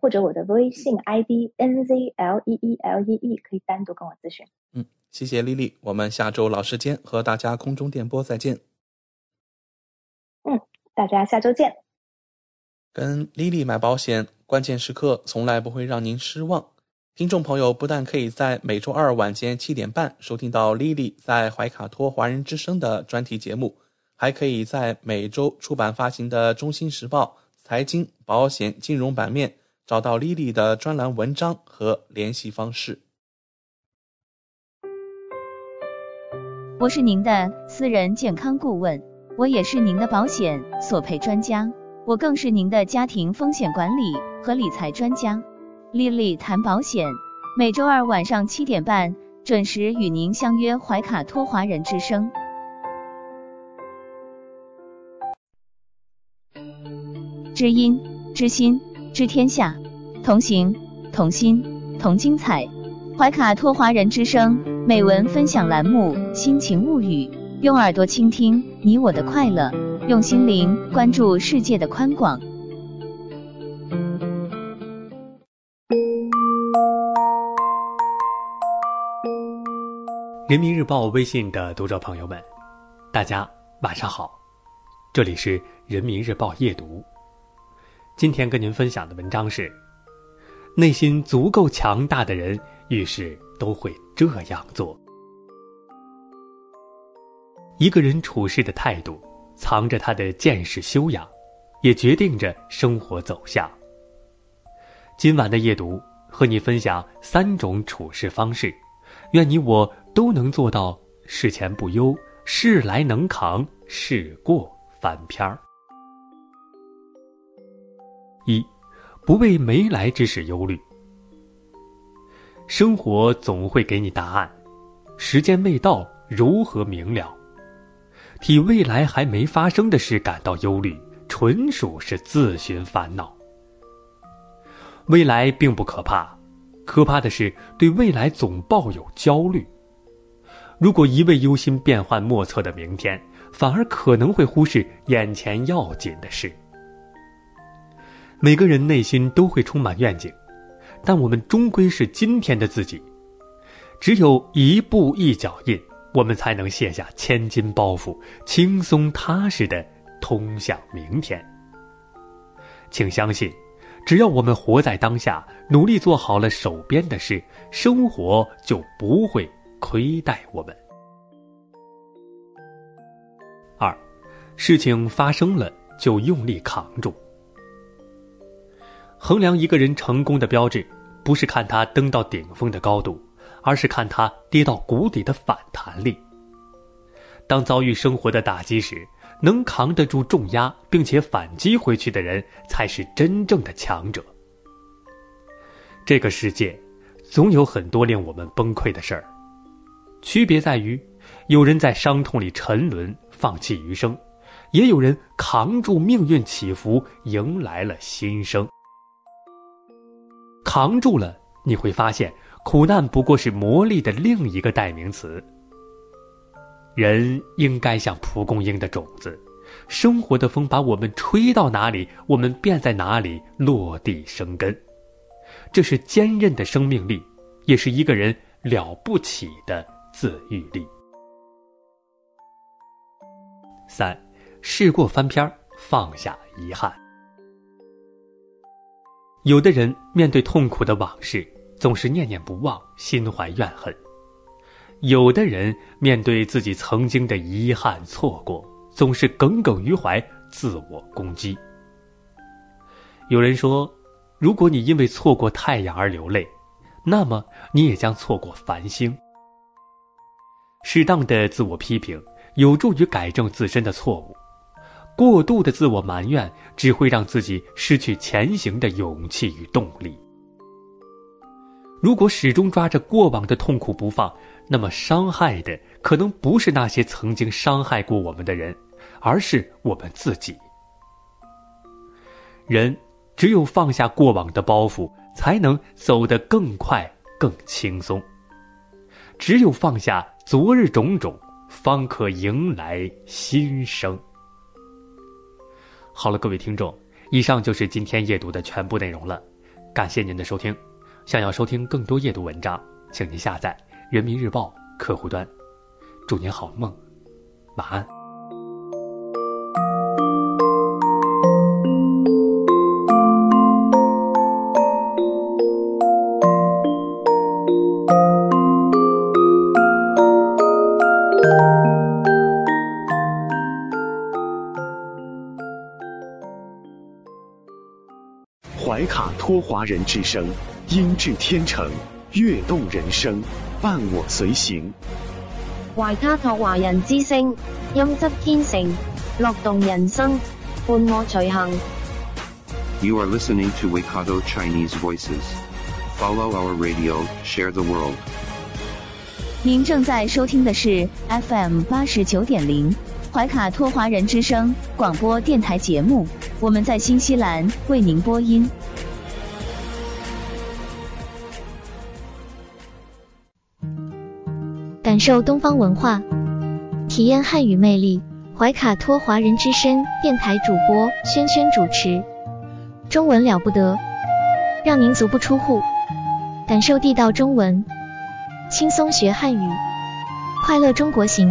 或者我的微信 ID N Z L E E L E E，可以单独跟我咨询。嗯。谢谢丽丽，我们下周老时间和大家空中电波再见。嗯，大家下周见。跟丽丽买保险，关键时刻从来不会让您失望。听众朋友不但可以在每周二晚间七点半收听到丽丽在怀卡托华人之声的专题节目，还可以在每周出版发行的《中心时报》财经、保险、金融版面找到丽丽的专栏文章和联系方式。我是您的私人健康顾问，我也是您的保险索赔专家，我更是您的家庭风险管理和理财专家。丽丽谈保险，每周二晚上七点半准时与您相约怀卡托华人之声。知音知心知天下，同行同心同精彩。怀卡托华人之声美文分享栏目《心情物语》，用耳朵倾听你我的快乐，用心灵关注世界的宽广。人民日报微信的读者朋友们，大家晚上好，这里是人民日报夜读。今天跟您分享的文章是：内心足够强大的人。遇事都会这样做。一个人处事的态度，藏着他的见识修养，也决定着生活走向。今晚的夜读，和你分享三种处事方式，愿你我都能做到事前不忧，事来能扛，事过翻篇儿。一，不为没来之事忧虑。生活总会给你答案，时间未到，如何明了？替未来还没发生的事感到忧虑，纯属是自寻烦恼。未来并不可怕，可怕的是对未来总抱有焦虑。如果一味忧心变幻莫测的明天，反而可能会忽视眼前要紧的事。每个人内心都会充满愿景，但我们终归是今天的自己。只有一步一脚印。我们才能卸下千斤包袱，轻松踏实的通向明天。请相信，只要我们活在当下，努力做好了手边的事，生活就不会亏待我们。二，事情发生了就用力扛住。衡量一个人成功的标志，不是看他登到顶峰的高度。而是看他跌到谷底的反弹力。当遭遇生活的打击时，能扛得住重压并且反击回去的人，才是真正的强者。这个世界，总有很多令我们崩溃的事儿，区别在于，有人在伤痛里沉沦，放弃余生，也有人扛住命运起伏，迎来了新生。扛住了，你会发现。苦难不过是磨砺的另一个代名词。人应该像蒲公英的种子，生活的风把我们吹到哪里，我们便在哪里落地生根。这是坚韧的生命力，也是一个人了不起的自愈力。三，事过翻篇，放下遗憾。有的人面对痛苦的往事。总是念念不忘，心怀怨恨；有的人面对自己曾经的遗憾错过，总是耿耿于怀，自我攻击。有人说，如果你因为错过太阳而流泪，那么你也将错过繁星。适当的自我批评有助于改正自身的错误，过度的自我埋怨只会让自己失去前行的勇气与动力。如果始终抓着过往的痛苦不放，那么伤害的可能不是那些曾经伤害过我们的人，而是我们自己。人只有放下过往的包袱，才能走得更快、更轻松。只有放下昨日种种，方可迎来新生。好了，各位听众，以上就是今天夜读的全部内容了，感谢您的收听。想要收听更多夜读文章，请您下载人民日报客户端。祝您好梦，晚安。托华人之声。音质天成，悦动人生，伴我随行。怀卡托华人之声，音质天成，乐动人生，伴我随行。You are listening to Waikato Chinese Voices. Follow our radio, share the world. 您正在收听的是 FM 八十九点零怀卡托华人之声广播电台节目，我们在新西兰为您播音。受东方文化，体验汉语魅力。怀卡托华人之声电台主播轩轩主持，中文了不得，让您足不出户，感受地道中文，轻松学汉语，快乐中国行。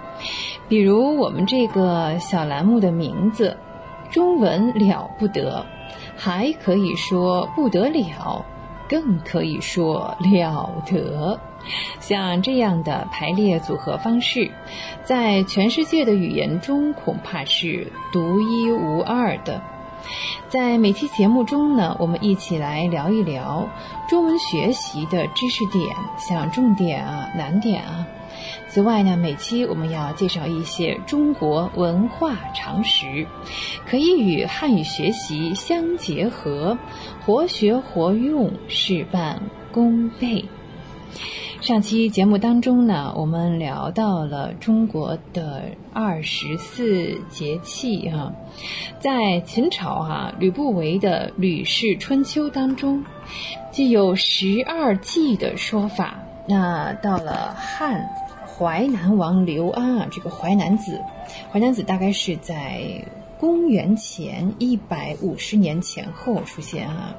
比如我们这个小栏目的名字“中文了不得”，还可以说不得了，更可以说了得。像这样的排列组合方式，在全世界的语言中恐怕是独一无二的。在每期节目中呢，我们一起来聊一聊中文学习的知识点，像重点啊、难点啊。此外呢，每期我们要介绍一些中国文化常识，可以与汉语学习相结合，活学活用，事半功倍。上期节目当中呢，我们聊到了中国的二十四节气哈，在秦朝哈吕不韦的《吕氏春秋》当中，既有十二季的说法。那到了汉淮南王刘安啊，这个淮南子，淮南子大概是在公元前一百五十年前后出现啊。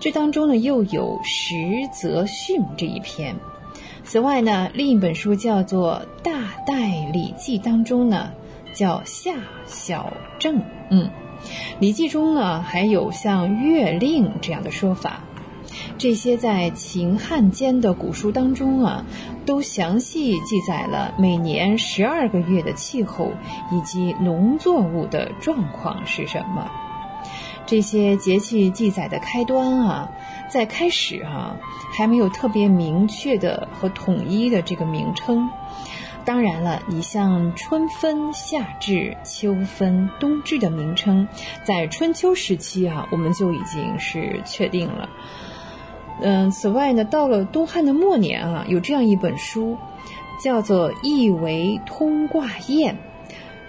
这当中呢，又有十则训这一篇。此外呢，另一本书叫做《大代礼记》当中呢，叫夏小正。嗯，《礼记》中呢还有像月令这样的说法。这些在秦汉间的古书当中啊，都详细记载了每年十二个月的气候以及农作物的状况是什么。这些节气记载的开端啊，在开始哈还没有特别明确的和统一的这个名称。当然了，你像春分、夏至、秋分、冬至的名称，在春秋时期啊，我们就已经是确定了。嗯，此外呢，到了东汉的末年啊，有这样一本书，叫做《易为通卦验》。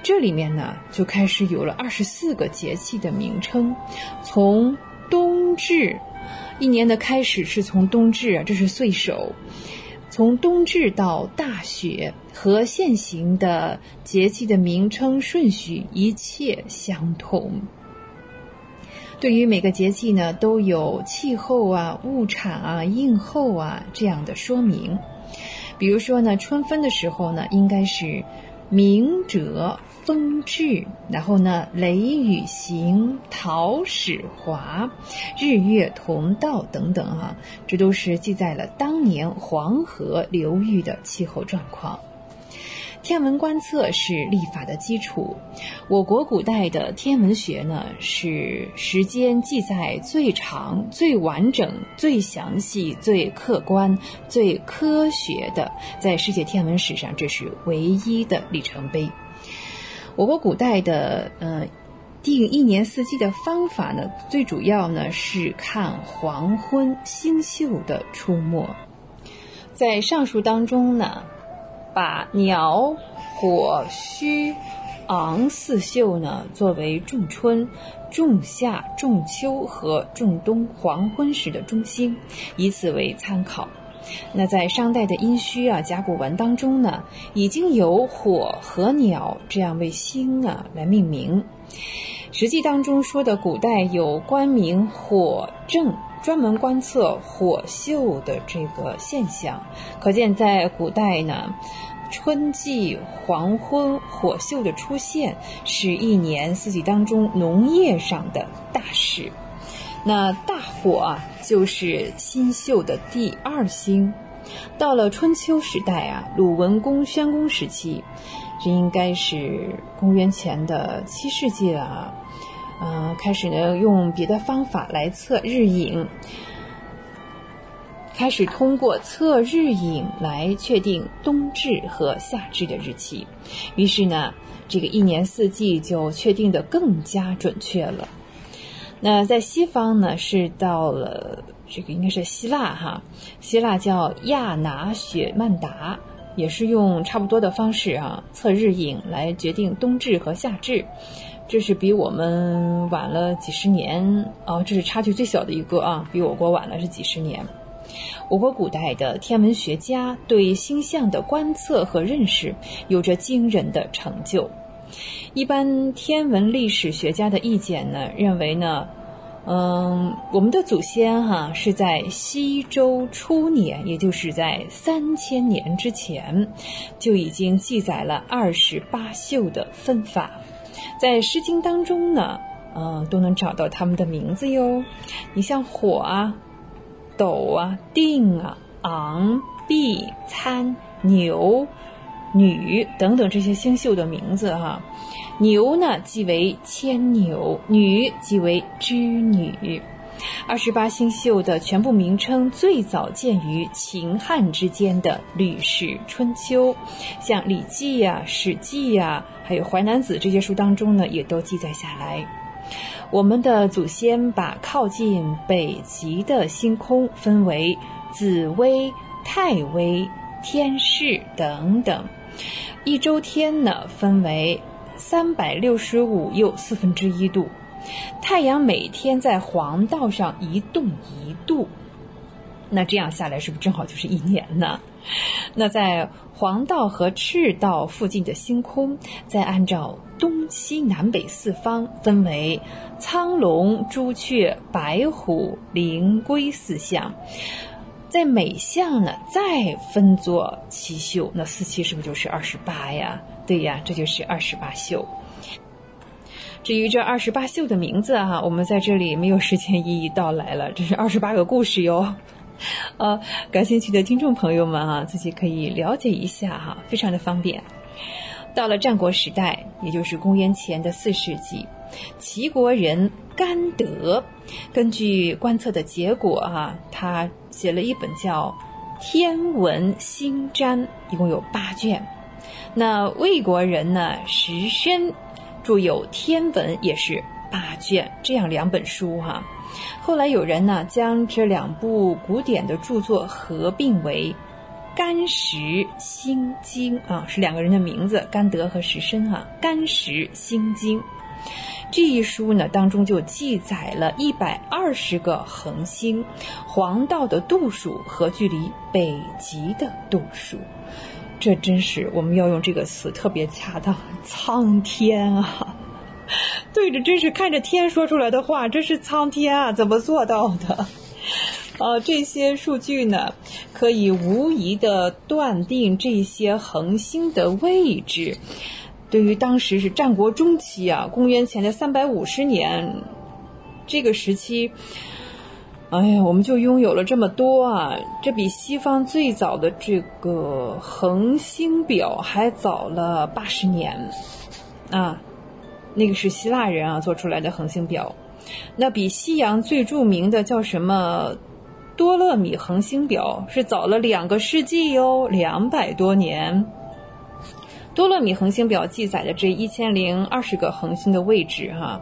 这里面呢，就开始有了二十四个节气的名称，从冬至，一年的开始是从冬至啊，这是岁首，从冬至到大雪和现行的节气的名称顺序一切相同。对于每个节气呢，都有气候啊、物产啊、应候啊这样的说明。比如说呢，春分的时候呢，应该是明者。风至，然后呢，雷雨行，桃始华，日月同道等等哈，这都是记载了当年黄河流域的气候状况。天文观测是历法的基础。我国古代的天文学呢，是时间记载最长、最完整、最详细、最客观、最科学的，在世界天文史上，这是唯一的里程碑。我国古代的呃定一年四季的方法呢，最主要呢是看黄昏星宿的出没。在上述当中呢，把鸟、火、虚、昂四宿呢作为仲春、仲夏、仲秋和仲冬黄昏时的中心，以此为参考。那在商代的殷墟啊甲骨文当中呢，已经有火和鸟这样为星啊来命名。实际当中说的古代有官名火正，专门观测火宿的这个现象。可见在古代呢，春季黄昏火秀的出现，是一年四季当中农业上的大事。那大火啊，就是新秀的第二星。到了春秋时代啊，鲁文公宣公时期，这应该是公元前的七世纪了啊。呃，开始呢用别的方法来测日影，开始通过测日影来确定冬至和夏至的日期。于是呢，这个一年四季就确定的更加准确了。那在西方呢，是到了这个应该是希腊哈，希腊叫亚拿雪曼达，也是用差不多的方式啊，测日影来决定冬至和夏至。这是比我们晚了几十年啊，这是差距最小的一个啊，比我国晚了是几十年。我国古代的天文学家对星象的观测和认识有着惊人的成就。一般天文历史学家的意见呢，认为呢，嗯，我们的祖先哈是在西周初年，也就是在三千年之前，就已经记载了二十八宿的分法。在《诗经》当中呢，嗯，都能找到他们的名字哟。你像火啊、斗啊、定啊、昂、毕、参、牛、女等等这些星宿的名字哈。牛呢，即为牵牛；女即为织女。二十八星宿的全部名称最早见于秦汉之间的《吕氏春秋》，像《礼记》呀、《史记》呀，还有《淮南子》这些书当中呢，也都记载下来。我们的祖先把靠近北极的星空分为紫微、太微、天市等等。一周天呢，分为三百六十五又四分之一度。太阳每天在黄道上移动一度，那这样下来是不是正好就是一年呢？那在黄道和赤道附近的星空，再按照东西南北四方分为苍龙、朱雀、白虎、灵龟四象，在每项呢再分作七宿，那四七是不是就是二十八呀？对呀，这就是二十八宿。至于这二十八宿的名字哈，我们在这里没有时间一一道来了。这是二十八个故事哟，[LAUGHS] 呃，感兴趣的听众朋友们啊，自己可以了解一下哈，非常的方便。到了战国时代，也就是公元前的四世纪，齐国人甘德根据观测的结果哈，他写了一本叫《天文星占》，一共有八卷。那魏国人呢，石申。著有《天文》也是八卷，这样两本书哈。后来有人呢将这两部古典的著作合并为《干石心经》啊，是两个人的名字，甘德和石申哈，《干石心经》这一书呢当中就记载了一百二十个恒星、黄道的度数和距离北极的度数。这真是我们要用这个词特别恰当，苍天啊！[LAUGHS] 对着真是看着天说出来的话，这是苍天啊！怎么做到的？[LAUGHS] 呃，这些数据呢，可以无疑的断定这些恒星的位置。对于当时是战国中期啊，公元前的三百五十年这个时期。哎呀，我们就拥有了这么多啊！这比西方最早的这个恒星表还早了八十年，啊，那个是希腊人啊做出来的恒星表，那比西洋最著名的叫什么多勒米恒星表是早了两个世纪哟，两百多年。多勒米恒星表记载的这一千零二十个恒星的位置，哈。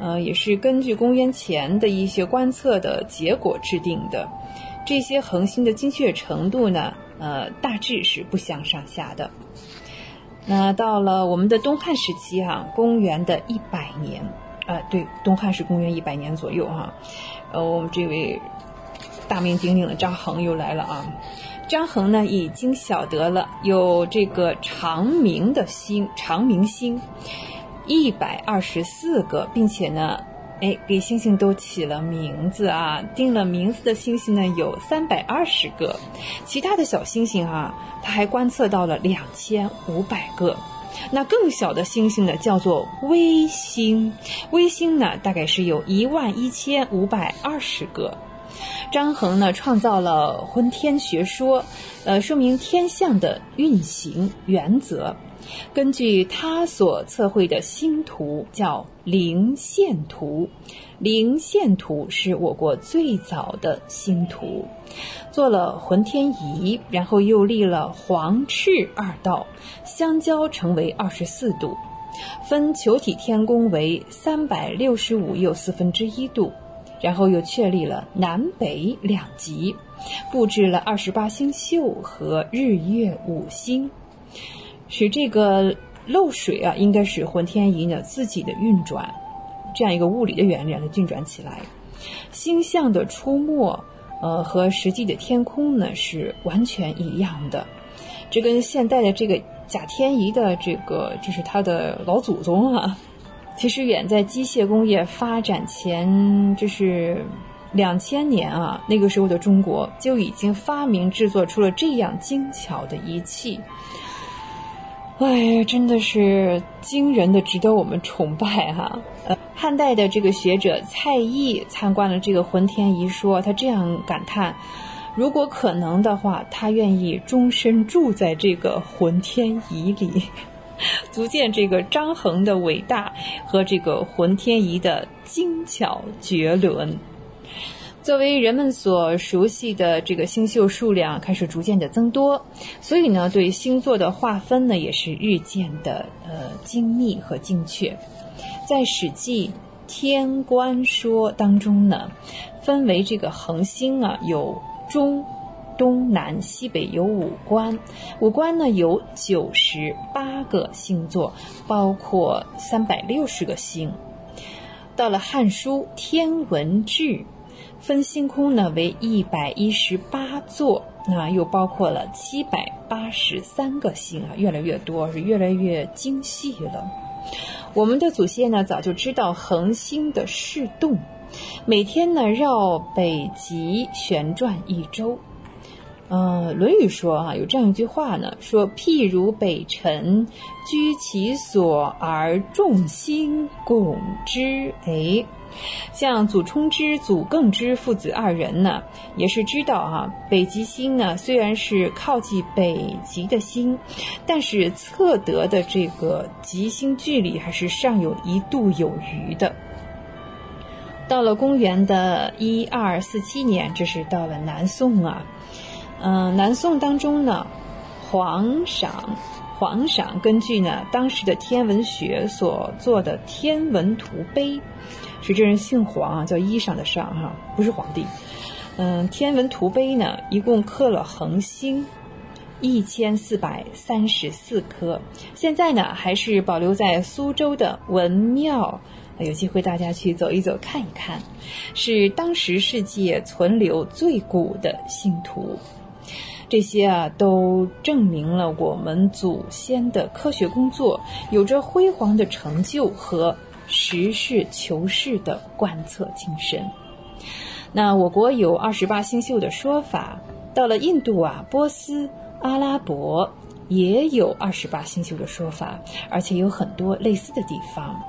呃，也是根据公元前的一些观测的结果制定的。这些恒星的精确程度呢，呃，大致是不相上下的。那到了我们的东汉时期啊，公元的一百年，啊，对，东汉是公元一百年左右哈。呃，我们这位大名鼎鼎的张衡又来了啊。张衡呢，已经晓得了有这个长明的星，长明星。一百二十四个，并且呢，哎，给星星都起了名字啊，定了名字的星星呢有三百二十个，其他的小星星啊，他还观测到了两千五百个。那更小的星星呢，叫做微星，微星呢大概是有一万一千五百二十个。张衡呢创造了浑天学说，呃，说明天象的运行原则。根据他所测绘的星图，叫灵线图。灵线图是我国最早的星图，做了浑天仪，然后又立了黄赤二道，相交成为二十四度，分球体天宫为三百六十五又四分之一度，然后又确立了南北两极，布置了二十八星宿和日月五星，使这个漏水啊，应该是浑天仪呢自己的运转，这样一个物理的原理让它运转起来。星象的出没，呃，和实际的天空呢是完全一样的。这跟现代的这个贾天仪的这个，就是他的老祖宗啊。其实远在机械工业发展前，就是两千年啊，那个时候的中国就已经发明制作出了这样精巧的仪器。哎呀，真的是惊人的，值得我们崇拜哈。呃，汉代的这个学者蔡邕参观了这个浑天仪，说他这样感叹：如果可能的话，他愿意终身住在这个浑天仪里。[LAUGHS] 足见这个张衡的伟大和这个浑天仪的精巧绝伦。作为人们所熟悉的这个星宿数量开始逐渐的增多，所以呢，对星座的划分呢也是日渐的呃精密和精确。在《史记·天官说》当中呢，分为这个恒星啊有中。东南西北有五官，五官呢有九十八个星座，包括三百六十个星。到了《汉书·天文志》，分星空呢为一百一十八座，那又包括了七百八十三个星啊，越来越多，是越来越精细了。我们的祖先呢早就知道恒星的视动，每天呢绕北极旋转一周。呃，《论语》说啊，有这样一句话呢，说譬如北辰，居其所而众星拱之。哎，像祖冲之、祖更之父子二人呢，也是知道啊，北极星呢虽然是靠近北极的星，但是测得的这个极星距离还是尚有一度有余的。到了公元的一二四七年，这是到了南宋啊。嗯，南宋当中呢，皇赏皇赏根据呢当时的天文学所做的天文图碑，是这人姓黄啊，叫衣裳的裳哈，不是皇帝。嗯，天文图碑呢一共刻了恒星一千四百三十四颗，现在呢还是保留在苏州的文庙，有机会大家去走一走看一看，是当时世界存留最古的星图。这些啊，都证明了我们祖先的科学工作有着辉煌的成就和实事求是的贯彻精神。那我国有二十八星宿的说法，到了印度啊、波斯、阿拉伯也有二十八星宿的说法，而且有很多类似的地方。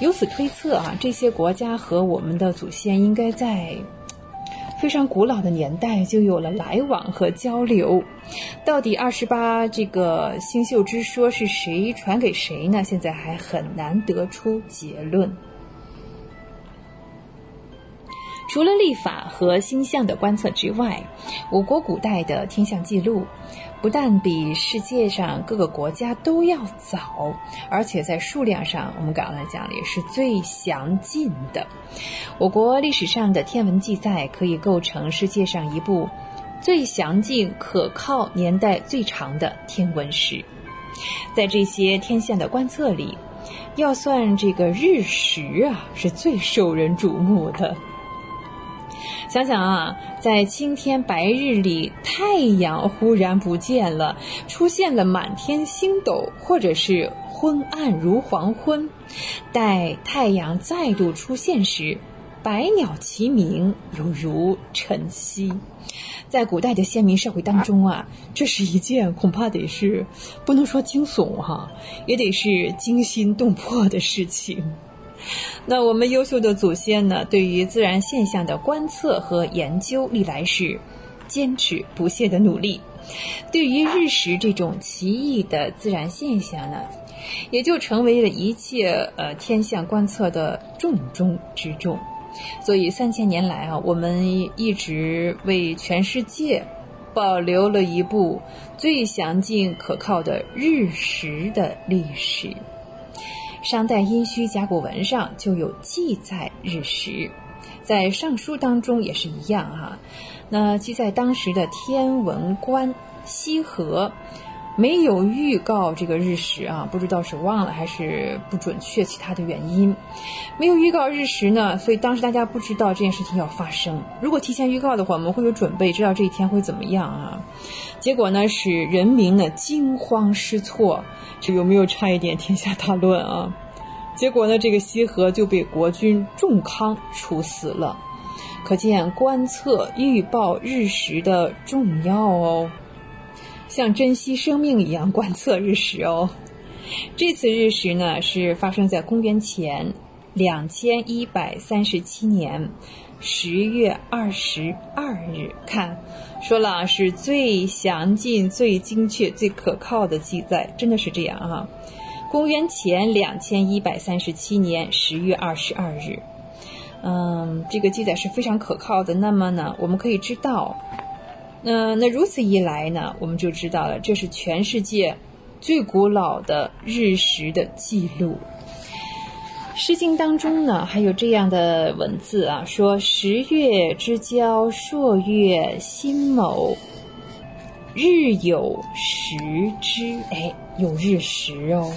由此推测啊，这些国家和我们的祖先应该在。非常古老的年代就有了来往和交流，到底二十八这个星宿之说是谁传给谁呢？现在还很难得出结论。除了历法和星象的观测之外，我国古代的天象记录。不但比世界上各个国家都要早，而且在数量上，我们刚才讲了也是最详尽的。我国历史上的天文记载可以构成世界上一部最详尽、可靠、年代最长的天文史。在这些天象的观测里，要算这个日食啊，是最受人瞩目的。想想啊，在青天白日里，太阳忽然不见了，出现了满天星斗，或者是昏暗如黄昏。待太阳再度出现时，百鸟齐鸣，犹如晨曦。在古代的先民社会当中啊，这是一件恐怕得是不能说惊悚哈，也得是惊心动魄的事情。那我们优秀的祖先呢？对于自然现象的观测和研究，历来是坚持不懈的努力。对于日食这种奇异的自然现象呢，也就成为了一切呃天象观测的重中之重。所以三千年来啊，我们一直为全世界保留了一部最详尽可靠的日食的历史。商代殷墟甲骨文上就有记载日食，在《尚书》当中也是一样哈。那记载当时的天文官羲和。没有预告这个日食啊，不知道是忘了还是不准确，其他的原因，没有预告日食呢，所以当时大家不知道这件事情要发生。如果提前预告的话，我们会有准备，知道这一天会怎么样啊？结果呢，使人民呢惊慌失措，这有没有差一点天下大乱啊？结果呢，这个羲和就被国君仲康处死了，可见观测预报日食的重要哦。像珍惜生命一样观测日食哦。这次日食呢，是发生在公元前两千一百三十七年十月二十二日。看，说了是最详尽、最精确、最可靠的记载，真的是这样啊。公元前两千一百三十七年十月二十二日，嗯，这个记载是非常可靠的。那么呢，我们可以知道。那那如此一来呢，我们就知道了，这是全世界最古老的日食的记录。《诗经》当中呢，还有这样的文字啊，说十月之交，朔月辛卯，日有食之。哎，有日食哦。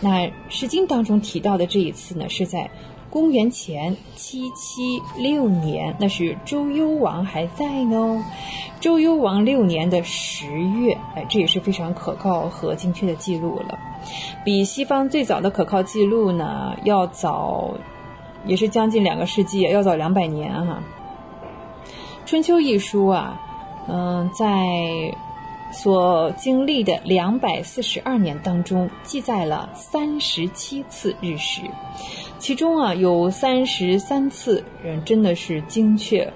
那《诗经》当中提到的这一次呢，是在。公元前七七六年，那是周幽王还在呢。周幽王六年的十月，哎，这也是非常可靠和精确的记录了，比西方最早的可靠记录呢要早，也是将近两个世纪，要早两百年哈。《春秋》一书啊，嗯，在。所经历的两百四十二年当中，记载了三十七次日食，其中啊有三十三次，嗯，真的是精确，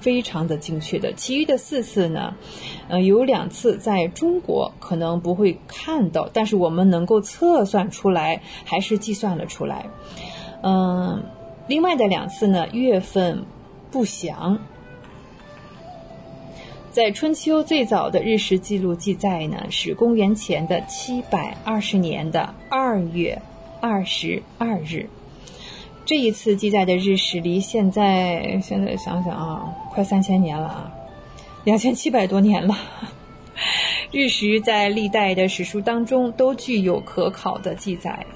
非常的精确的。其余的四次呢，呃，有两次在中国可能不会看到，但是我们能够测算出来，还是计算了出来。嗯，另外的两次呢，月份不详。在春秋最早的日食记录记载呢，是公元前的七百二十年的二月二十二日。这一次记载的日食离现在现在想想啊，快三千年了啊，两千七百多年了。[LAUGHS] 日食在历代的史书当中都具有可考的记载。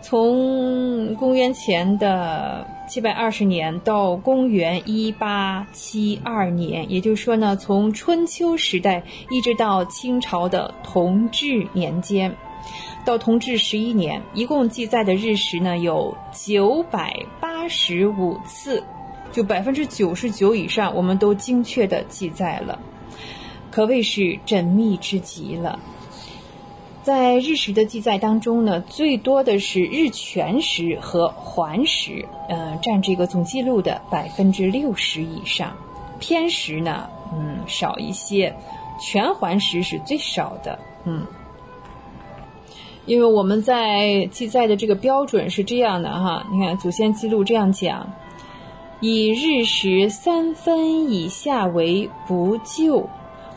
从公元前的七百二十年到公元一八七二年，也就是说呢，从春秋时代一直到清朝的同治年间，到同治十一年，一共记载的日食呢有九百八十五次，就百分之九十九以上，我们都精确的记载了，可谓是缜密之极了。在日食的记载当中呢，最多的是日全食和环食，嗯，占这个总记录的百分之六十以上。偏食呢，嗯，少一些。全环食是最少的，嗯。因为我们在记载的这个标准是这样的哈，你看祖先记录这样讲：以日食三分以下为不救，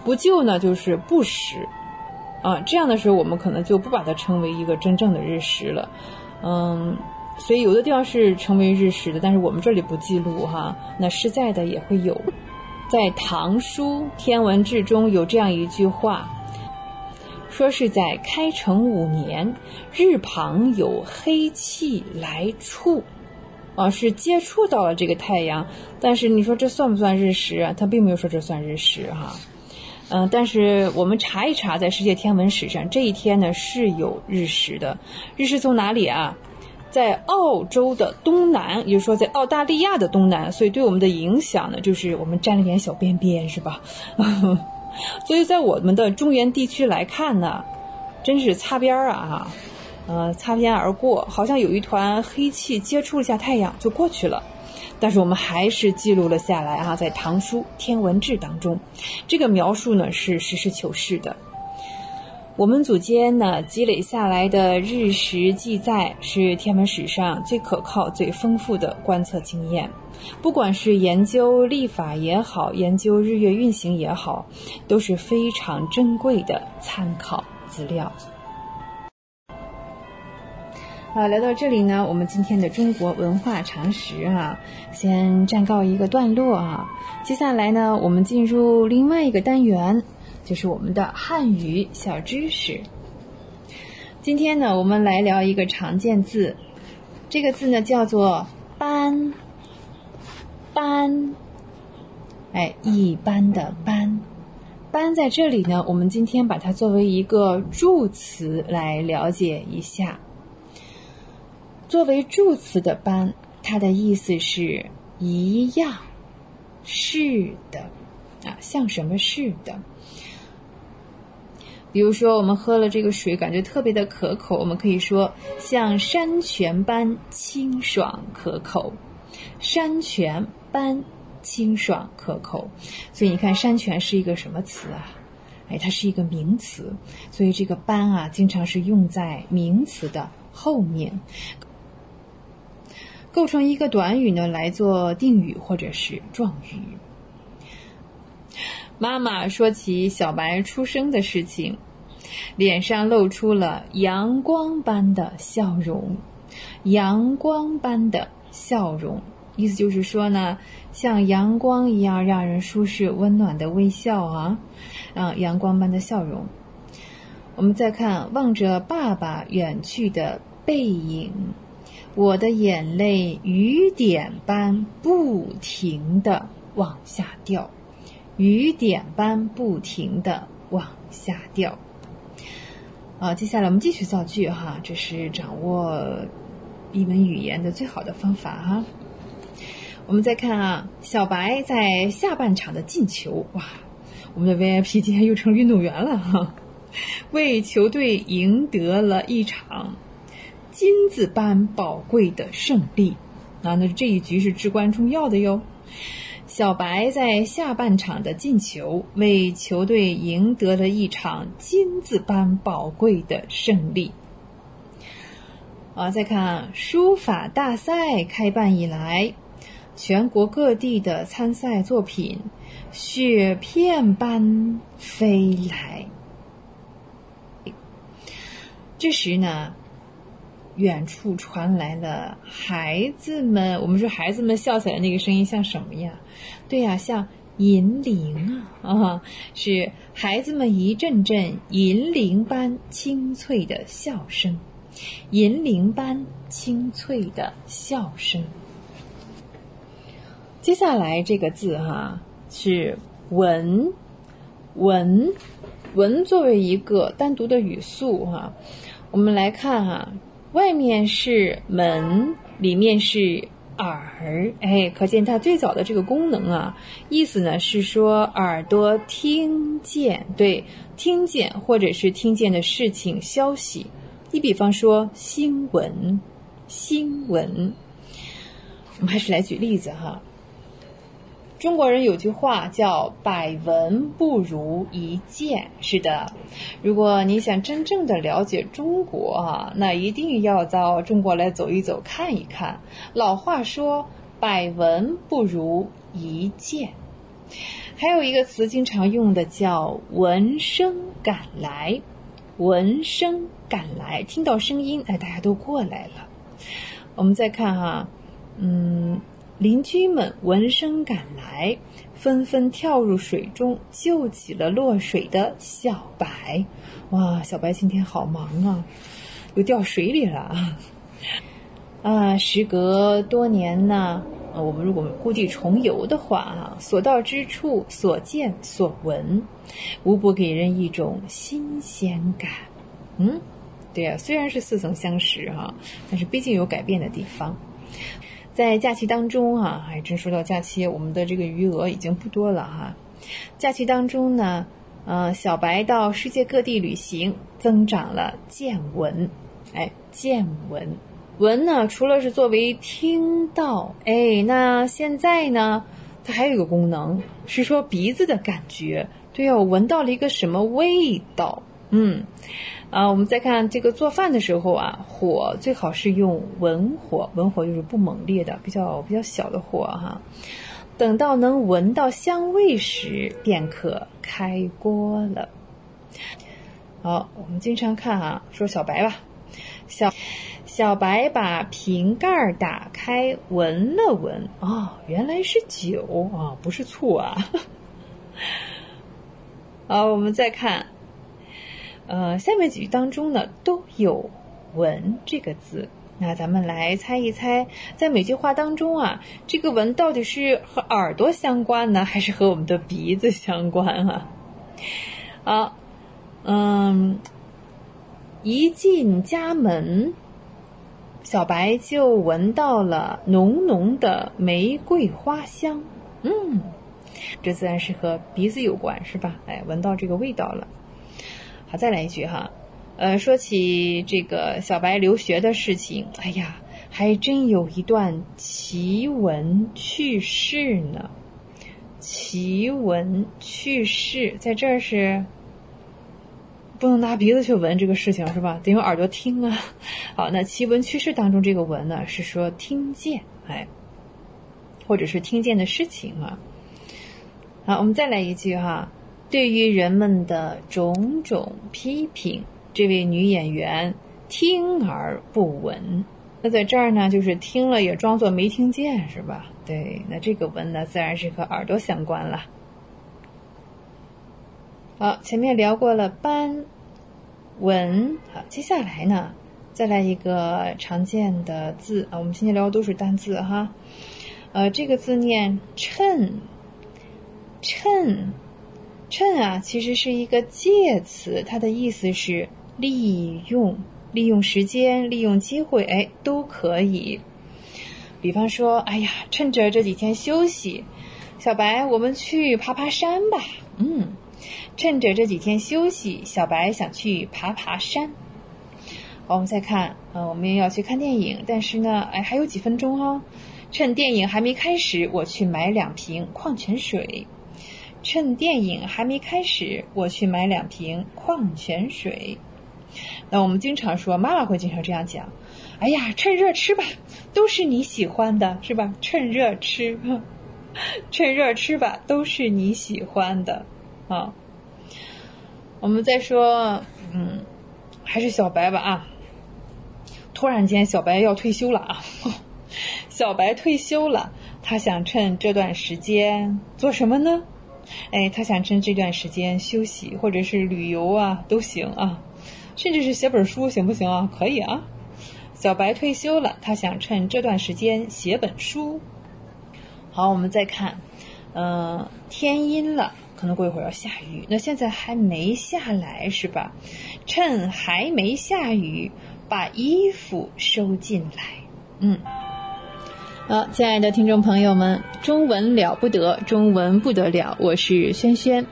不救呢就是不食。啊，这样的时候我们可能就不把它称为一个真正的日食了，嗯，所以有的地方是称为日食的，但是我们这里不记录哈。那实在的也会有，在《唐书天文志》中有这样一句话，说是在开成五年，日旁有黑气来触，啊，是接触到了这个太阳，但是你说这算不算日食啊？他并没有说这算日食哈。嗯，但是我们查一查，在世界天文史上，这一天呢是有日食的。日食从哪里啊？在澳洲的东南，也就是说在澳大利亚的东南，所以对我们的影响呢，就是我们沾了点小边边，是吧？[LAUGHS] 所以在我们的中原地区来看呢，真是擦边儿啊，哈，呃，擦边而过，好像有一团黑气接触了一下太阳就过去了。但是我们还是记录了下来啊，在《唐书天文志》当中，这个描述呢是实事求是的。我们祖先呢积累下来的日食记载，是天文史上最可靠、最丰富的观测经验。不管是研究历法也好，研究日月运行也好，都是非常珍贵的参考资料。啊，来到这里呢，我们今天的中国文化常识啊，先暂告一个段落啊。接下来呢，我们进入另外一个单元，就是我们的汉语小知识。今天呢，我们来聊一个常见字，这个字呢叫做“斑”，斑，哎，一般的“斑”。斑在这里呢，我们今天把它作为一个助词来了解一下。作为助词的“斑”，它的意思是一样、是的啊，像什么似的。比如说，我们喝了这个水，感觉特别的可口，我们可以说像山泉般清爽可口。山泉般。清爽可口，所以你看“山泉”是一个什么词啊？哎，它是一个名词，所以这个“斑”啊，经常是用在名词的后面，构成一个短语呢，来做定语或者是状语。妈妈说起小白出生的事情，脸上露出了阳光般的笑容，阳光般的笑容。意思就是说呢，像阳光一样让人舒适、温暖的微笑啊，啊，阳光般的笑容。我们再看，望着爸爸远去的背影，我的眼泪雨点般不停的往下掉，雨点般不停的往下掉。啊，接下来我们继续造句哈，这是掌握一门语言的最好的方法哈。我们再看啊，小白在下半场的进球，哇，我们的 VIP 今天又成运动员了哈，为球队赢得了一场金子般宝贵的胜利啊！那这一局是至关重要的哟。小白在下半场的进球，为球队赢得了一场金子般宝贵的胜利。啊，再看书法大赛开办以来。全国各地的参赛作品，雪片般飞来。这时呢，远处传来了孩子们，我们说孩子们笑起来那个声音像什么呀？对呀，像银铃啊啊！是孩子们一阵阵银铃般清脆的笑声，银铃般清脆的笑声。接下来这个字哈是文，文，文作为一个单独的语速哈，我们来看哈，外面是门，里面是耳，哎，可见它最早的这个功能啊，意思呢是说耳朵听见，对，听见或者是听见的事情消息，你比方说新闻，新闻，我们还是来举例子哈。中国人有句话叫“百闻不如一见”，是的。如果你想真正的了解中国啊，那一定要到中国来走一走、看一看。老话说“百闻不如一见”，还有一个词经常用的叫“闻声赶来”。闻声赶来，听到声音，哎，大家都过来了。我们再看哈，嗯。邻居们闻声赶来，纷纷跳入水中，救起了落水的小白。哇，小白今天好忙啊，又掉水里了啊！[LAUGHS] 啊，时隔多年呢，我们如果故地重游的话啊，所到之处、所见所闻，无不给人一种新鲜感。嗯，对呀，虽然是似曾相识哈，但是毕竟有改变的地方。在假期当中啊，还真说到假期，我们的这个余额已经不多了哈。假期当中呢，呃，小白到世界各地旅行，增长了见闻。哎，见闻，闻呢，除了是作为听到，哎，那现在呢，它还有一个功能，是说鼻子的感觉。对哦，闻到了一个什么味道？嗯。啊，我们再看这个做饭的时候啊，火最好是用文火，文火就是不猛烈的，比较比较小的火哈。等到能闻到香味时，便可开锅了。好，我们经常看啊，说小白吧，小小白把瓶盖打开，闻了闻，哦，原来是酒啊，不是醋啊。[LAUGHS] 好，我们再看，呃，下面几句当中呢都有“闻”这个字。那咱们来猜一猜，在每句话当中啊，这个“闻”到底是和耳朵相关呢，还是和我们的鼻子相关啊？[LAUGHS] 好，嗯，一进家门，小白就闻到了浓浓的玫瑰花香。嗯，这自然是和鼻子有关，是吧？哎，闻到这个味道了。好，再来一句哈。呃，说起这个小白留学的事情，哎呀，还真有一段奇闻趣事呢。奇闻趣事在这儿是不能拿鼻子去闻这个事情是吧？得用耳朵听啊。[LAUGHS] 好，那奇闻趣事当中这个“闻”呢，是说听见，哎，或者是听见的事情啊。好，我们再来一句哈，对于人们的种种批评。这位女演员听而不闻，那在这儿呢，就是听了也装作没听见，是吧？对，那这个闻呢，自然是和耳朵相关了。好，前面聊过了斑、闻，好，接下来呢，再来一个常见的字啊，我们今天聊的都是单字哈。呃，这个字念衬”，“衬，趁啊，其实是一个介词，它的意思是。利用利用时间，利用机会，哎，都可以。比方说，哎呀，趁着这几天休息，小白，我们去爬爬山吧。嗯，趁着这几天休息，小白想去爬爬山。好，我们再看，嗯，我们也要去看电影，但是呢，哎，还有几分钟哈。趁电影还没开始，我去买两瓶矿泉水。趁电影还没开始，我去买两瓶矿泉水。那我们经常说，妈妈会经常这样讲：“哎呀，趁热吃吧，都是你喜欢的，是吧？趁热吃，[LAUGHS] 趁热吃吧，都是你喜欢的。”啊，我们再说，嗯，还是小白吧啊。突然间，小白要退休了啊！[LAUGHS] 小白退休了，他想趁这段时间做什么呢？哎，他想趁这段时间休息，或者是旅游啊，都行啊。甚至是写本书行不行啊？可以啊。小白退休了，他想趁这段时间写本书。好，我们再看，嗯，天阴了，可能过一会儿要下雨。那现在还没下来是吧？趁还没下雨，把衣服收进来。嗯。好，亲爱的听众朋友们，中文了不得，中文不得了，我是轩轩，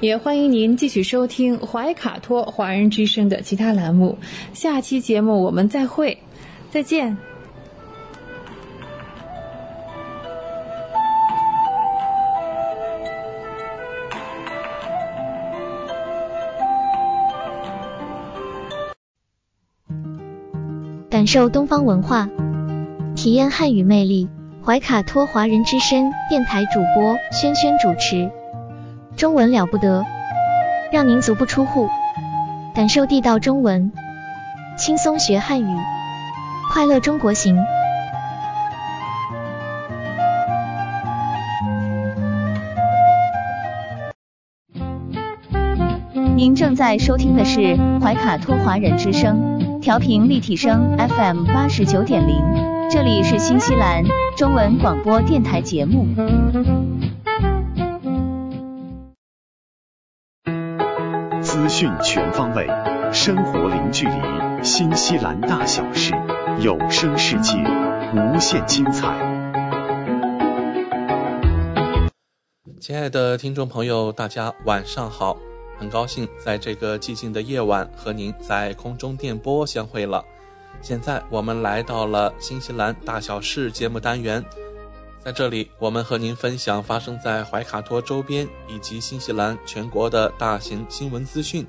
也欢迎您继续收听怀卡托华人之声的其他栏目。下期节目我们再会，再见。感受东方文化。体验汉语魅力，怀卡托华人之声电台主播轩轩主持，中文了不得，让您足不出户，感受地道中文，轻松学汉语，快乐中国行。您正在收听的是怀卡托华人之声，调频立体声 FM 八十九点零。这里是新西兰中文广播电台节目。资讯全方位，生活零距离，新西兰大小事，有声世界，无限精彩。亲爱的听众朋友，大家晚上好，很高兴在这个寂静的夜晚和您在空中电波相会了。现在我们来到了新西兰大小事节目单元，在这里我们和您分享发生在怀卡托周边以及新西兰全国的大型新闻资讯。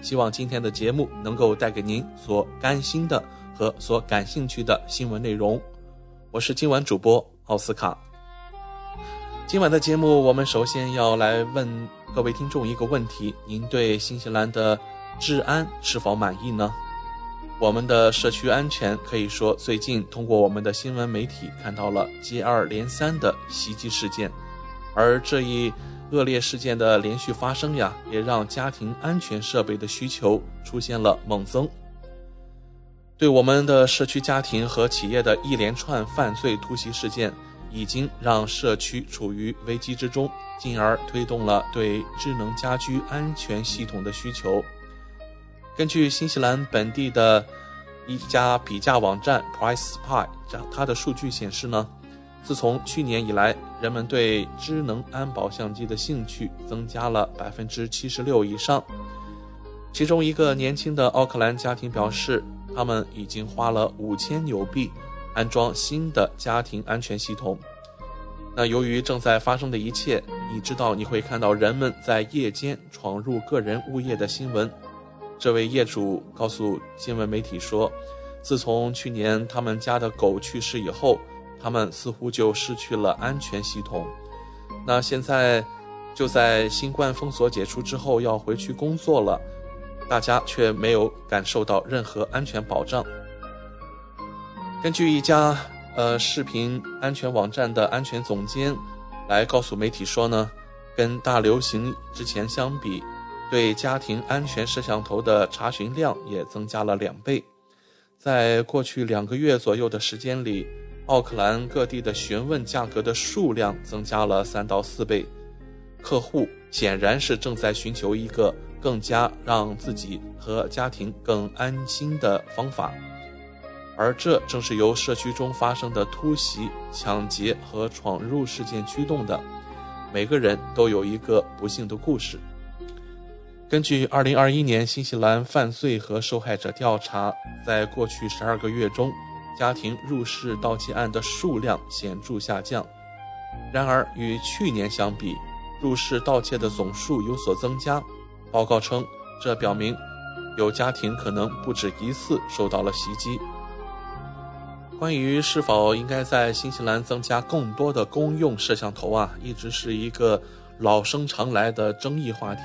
希望今天的节目能够带给您所甘心的和所感兴趣的新闻内容。我是今晚主播奥斯卡。今晚的节目，我们首先要来问各位听众一个问题：您对新西兰的治安是否满意呢？我们的社区安全可以说最近通过我们的新闻媒体看到了接二连三的袭击事件，而这一恶劣事件的连续发生呀，也让家庭安全设备的需求出现了猛增。对我们的社区家庭和企业的一连串犯罪突袭事件，已经让社区处于危机之中，进而推动了对智能家居安全系统的需求。根据新西兰本地的一家比价网站 PriceSpy，它的数据显示呢，自从去年以来，人们对智能安保相机的兴趣增加了百分之七十六以上。其中一个年轻的奥克兰家庭表示。他们已经花了五千纽币安装新的家庭安全系统。那由于正在发生的一切，你知道你会看到人们在夜间闯入个人物业的新闻。这位业主告诉新闻媒体说，自从去年他们家的狗去世以后，他们似乎就失去了安全系统。那现在就在新冠封锁解除之后要回去工作了。大家却没有感受到任何安全保障。根据一家呃视频安全网站的安全总监来告诉媒体说呢，跟大流行之前相比，对家庭安全摄像头的查询量也增加了两倍。在过去两个月左右的时间里，奥克兰各地的询问价格的数量增加了三到四倍。客户显然是正在寻求一个。更加让自己和家庭更安心的方法，而这正是由社区中发生的突袭、抢劫和闯入事件驱动的。每个人都有一个不幸的故事。根据2021年新西兰犯罪和受害者调查，在过去12个月中，家庭入室盗窃案的数量显著下降。然而，与去年相比，入室盗窃的总数有所增加。报告称，这表明有家庭可能不止一次受到了袭击。关于是否应该在新西兰增加更多的公用摄像头啊，一直是一个老生常来的争议话题。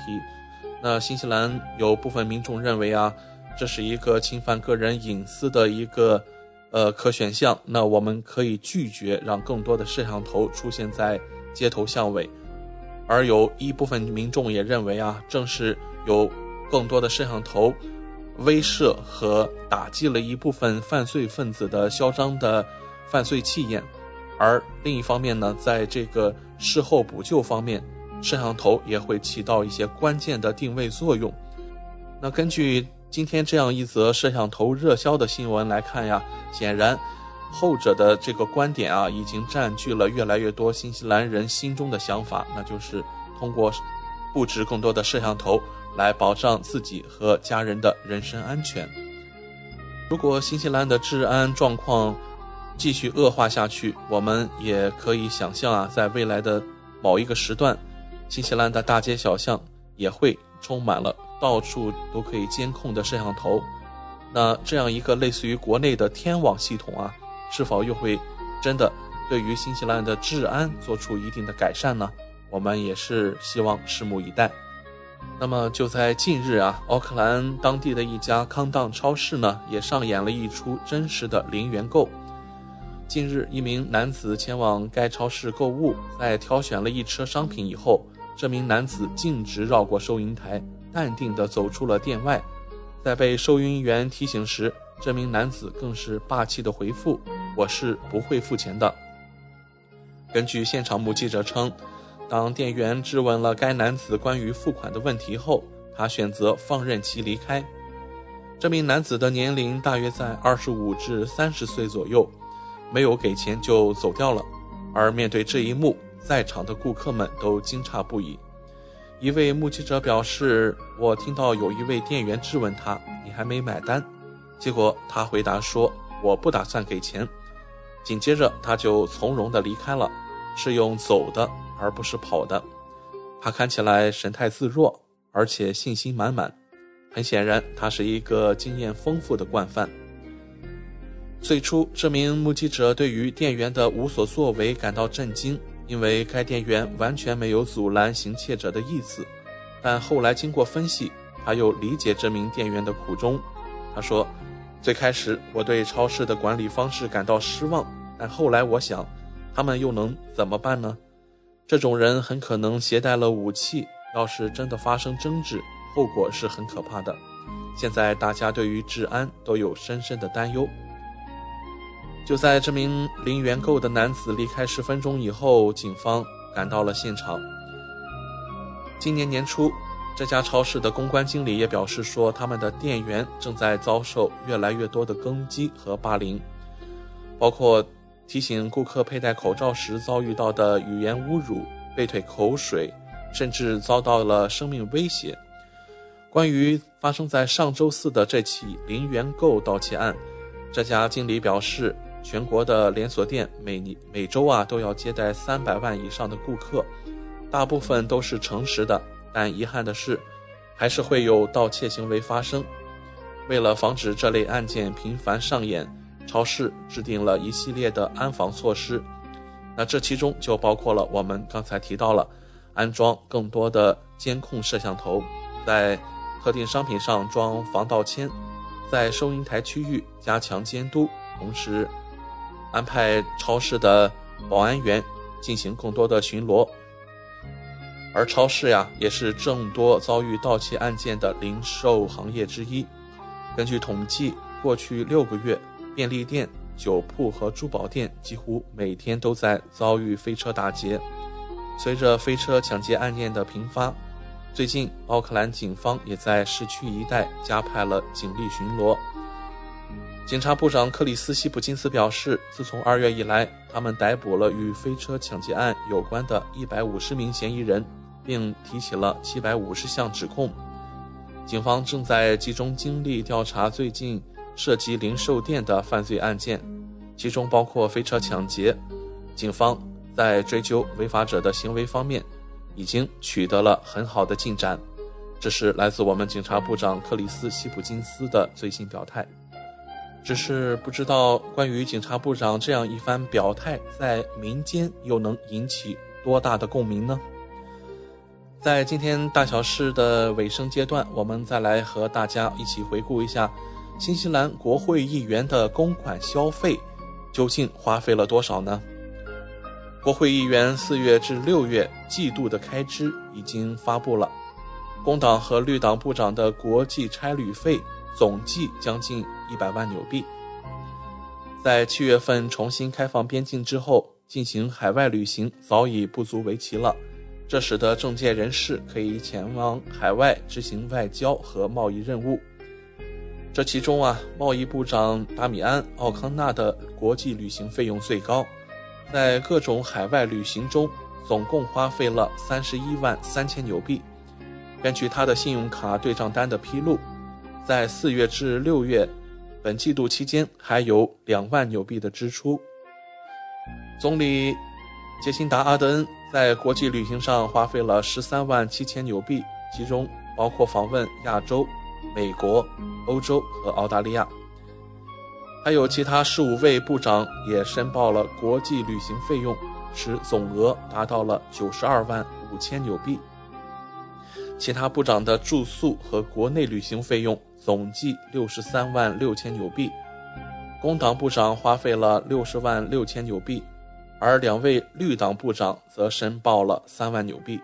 那新西兰有部分民众认为啊，这是一个侵犯个人隐私的一个呃可选项。那我们可以拒绝让更多的摄像头出现在街头巷尾。而有一部分民众也认为啊，正是有更多的摄像头威慑和打击了一部分犯罪分子的嚣张的犯罪气焰。而另一方面呢，在这个事后补救方面，摄像头也会起到一些关键的定位作用。那根据今天这样一则摄像头热销的新闻来看呀，显然。后者的这个观点啊，已经占据了越来越多新西兰人心中的想法，那就是通过布置更多的摄像头来保障自己和家人的人身安全。如果新西兰的治安状况继续恶化下去，我们也可以想象啊，在未来的某一个时段，新西兰的大街小巷也会充满了到处都可以监控的摄像头。那这样一个类似于国内的天网系统啊。是否又会真的对于新西兰的治安做出一定的改善呢？我们也是希望拭目以待。那么就在近日啊，奥克兰当地的一家康当超市呢，也上演了一出真实的零元购。近日，一名男子前往该超市购物，在挑选了一车商品以后，这名男子径直绕过收银台，淡定地走出了店外。在被收银员提醒时，这名男子更是霸气地回复。我是不会付钱的。根据现场目击者称，当店员质问了该男子关于付款的问题后，他选择放任其离开。这名男子的年龄大约在二十五至三十岁左右，没有给钱就走掉了。而面对这一幕，在场的顾客们都惊诧不已。一位目击者表示：“我听到有一位店员质问他：‘你还没买单？’结果他回答说：‘我不打算给钱。’”紧接着，他就从容地离开了，是用走的，而不是跑的。他看起来神态自若，而且信心满满。很显然，他是一个经验丰富的惯犯。最初，这名目击者对于店员的无所作为感到震惊，因为该店员完全没有阻拦行窃者的意思。但后来经过分析，他又理解这名店员的苦衷。他说。最开始我对超市的管理方式感到失望，但后来我想，他们又能怎么办呢？这种人很可能携带了武器，要是真的发生争执，后果是很可怕的。现在大家对于治安都有深深的担忧。就在这名零元购的男子离开十分钟以后，警方赶到了现场。今年年初。这家超市的公关经理也表示说，他们的店员正在遭受越来越多的攻击和霸凌，包括提醒顾客佩戴口罩时遭遇到的语言侮辱、被吐口水，甚至遭到了生命威胁。关于发生在上周四的这起零元购盗窃案，这家经理表示，全国的连锁店每年每周啊都要接待三百万以上的顾客，大部分都是诚实的。但遗憾的是，还是会有盗窃行为发生。为了防止这类案件频繁上演，超市制定了一系列的安防措施。那这其中就包括了我们刚才提到了安装更多的监控摄像头，在特定商品上装防盗签，在收银台区域加强监督，同时安排超市的保安员进行更多的巡逻。而超市呀，也是众多遭遇盗窃案件的零售行业之一。根据统计，过去六个月，便利店、酒铺和珠宝店几乎每天都在遭遇飞车打劫。随着飞车抢劫案件的频发，最近奥克兰警方也在市区一带加派了警力巡逻。警察部长克里斯西普金斯表示，自从二月以来，他们逮捕了与飞车抢劫案有关的一百五十名嫌疑人。并提起了七百五十项指控。警方正在集中精力调查最近涉及零售店的犯罪案件，其中包括飞车抢劫。警方在追究违法者的行为方面已经取得了很好的进展。这是来自我们警察部长克里斯·西普金斯的最新表态。只是不知道关于警察部长这样一番表态，在民间又能引起多大的共鸣呢？在今天大小事的尾声阶段，我们再来和大家一起回顾一下新西兰国会议员的公款消费究竟花费了多少呢？国会议员四月至六月季度的开支已经发布了，工党和绿党部长的国际差旅费总计将近一百万纽币。在七月份重新开放边境之后，进行海外旅行早已不足为奇了。这使得政界人士可以前往海外执行外交和贸易任务。这其中啊，贸易部长达米安·奥康纳的国际旅行费用最高，在各种海外旅行中总共花费了三十一万三千纽币。根据他的信用卡对账单的披露，在四月至六月本季度期间，还有两万纽币的支出。总理杰辛达·阿德恩。在国际旅行上花费了十三万七千纽币，其中包括访问亚洲、美国、欧洲和澳大利亚。还有其他十五位部长也申报了国际旅行费用，使总额达到了九十二万五千纽币。其他部长的住宿和国内旅行费用总计六十三万六千纽币。工党部长花费了六十万六千纽币。而两位绿党部长则申报了三万纽币。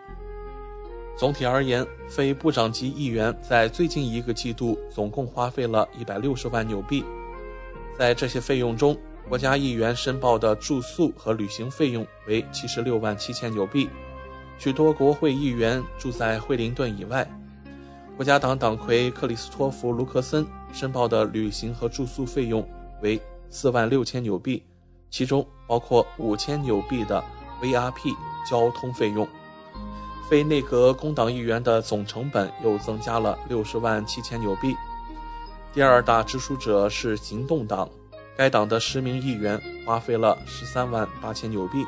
总体而言，非部长级议员在最近一个季度总共花费了一百六十万纽币。在这些费用中，国家议员申报的住宿和旅行费用为七十六万七千纽币。许多国会议员住在惠灵顿以外。国家党党魁克里斯托弗·卢克森申报的旅行和住宿费用为四万六千纽币。其中包括五千纽币的 VRP 交通费用，非内阁工党议员的总成本又增加了六十万七千纽币。第二大支出者是行动党，该党的十名议员花费了十三万八千纽币。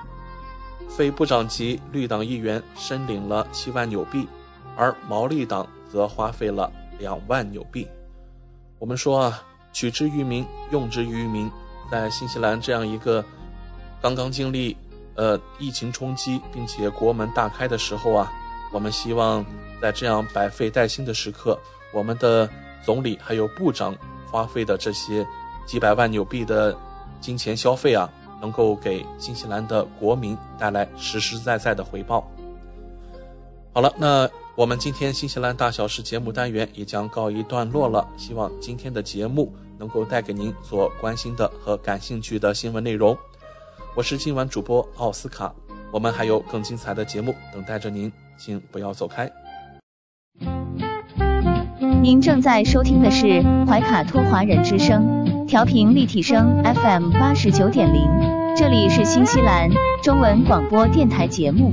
非部长级绿党议员申领了七万纽币，而毛利党则花费了两万纽币。我们说啊，取之于民，用之于民。在新西兰这样一个刚刚经历呃疫情冲击，并且国门大开的时候啊，我们希望在这样百废待兴的时刻，我们的总理还有部长花费的这些几百万纽币的金钱消费啊，能够给新西兰的国民带来实实在在的回报。好了，那我们今天新西兰大小事节目单元也将告一段落了。希望今天的节目能够带给您所关心的和感兴趣的新闻内容。我是今晚主播奥斯卡，我们还有更精彩的节目等待着您，请不要走开。您正在收听的是怀卡托华人之声，调频立体声 FM 八十九点零，这里是新西兰中文广播电台节目。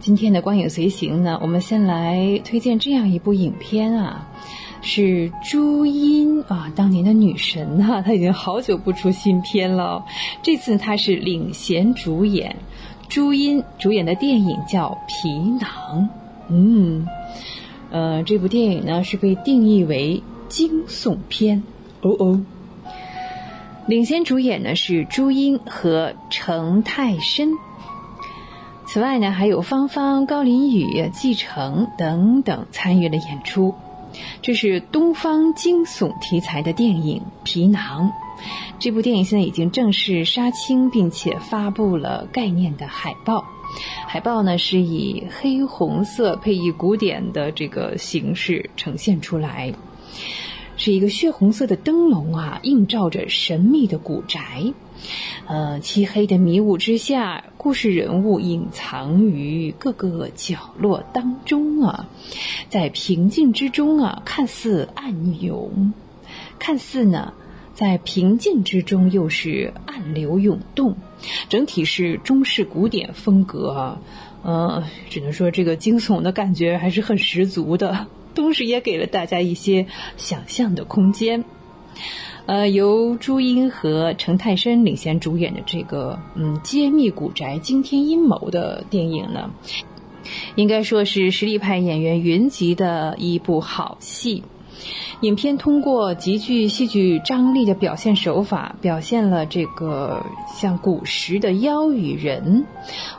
今天的光影随行呢，我们先来推荐这样一部影片啊，是朱茵啊，当年的女神呐，她已经好久不出新片了，这次她是领衔主演，朱茵主演的电影叫《皮囊》，嗯，呃，这部电影呢是被定义为惊悚片，哦哦，领衔主演呢是朱茵和程泰申。此外呢，还有芳芳、高林宇、季承等等参与了演出。这是东方惊悚题材的电影《皮囊》。这部电影现在已经正式杀青，并且发布了概念的海报。海报呢是以黑红色配以古典的这个形式呈现出来，是一个血红色的灯笼啊，映照着神秘的古宅。呃，漆黑的迷雾之下，故事人物隐藏于各个角落当中啊，在平静之中啊，看似暗涌，看似呢，在平静之中又是暗流涌动，整体是中式古典风格啊，呃，只能说这个惊悚的感觉还是很十足的，同时也给了大家一些想象的空间。呃，由朱茵和陈泰申领衔主演的这个嗯揭秘古宅惊天阴谋的电影呢，应该说是实力派演员云集的一部好戏。影片通过极具戏剧张力的表现手法，表现了这个像古时的妖与人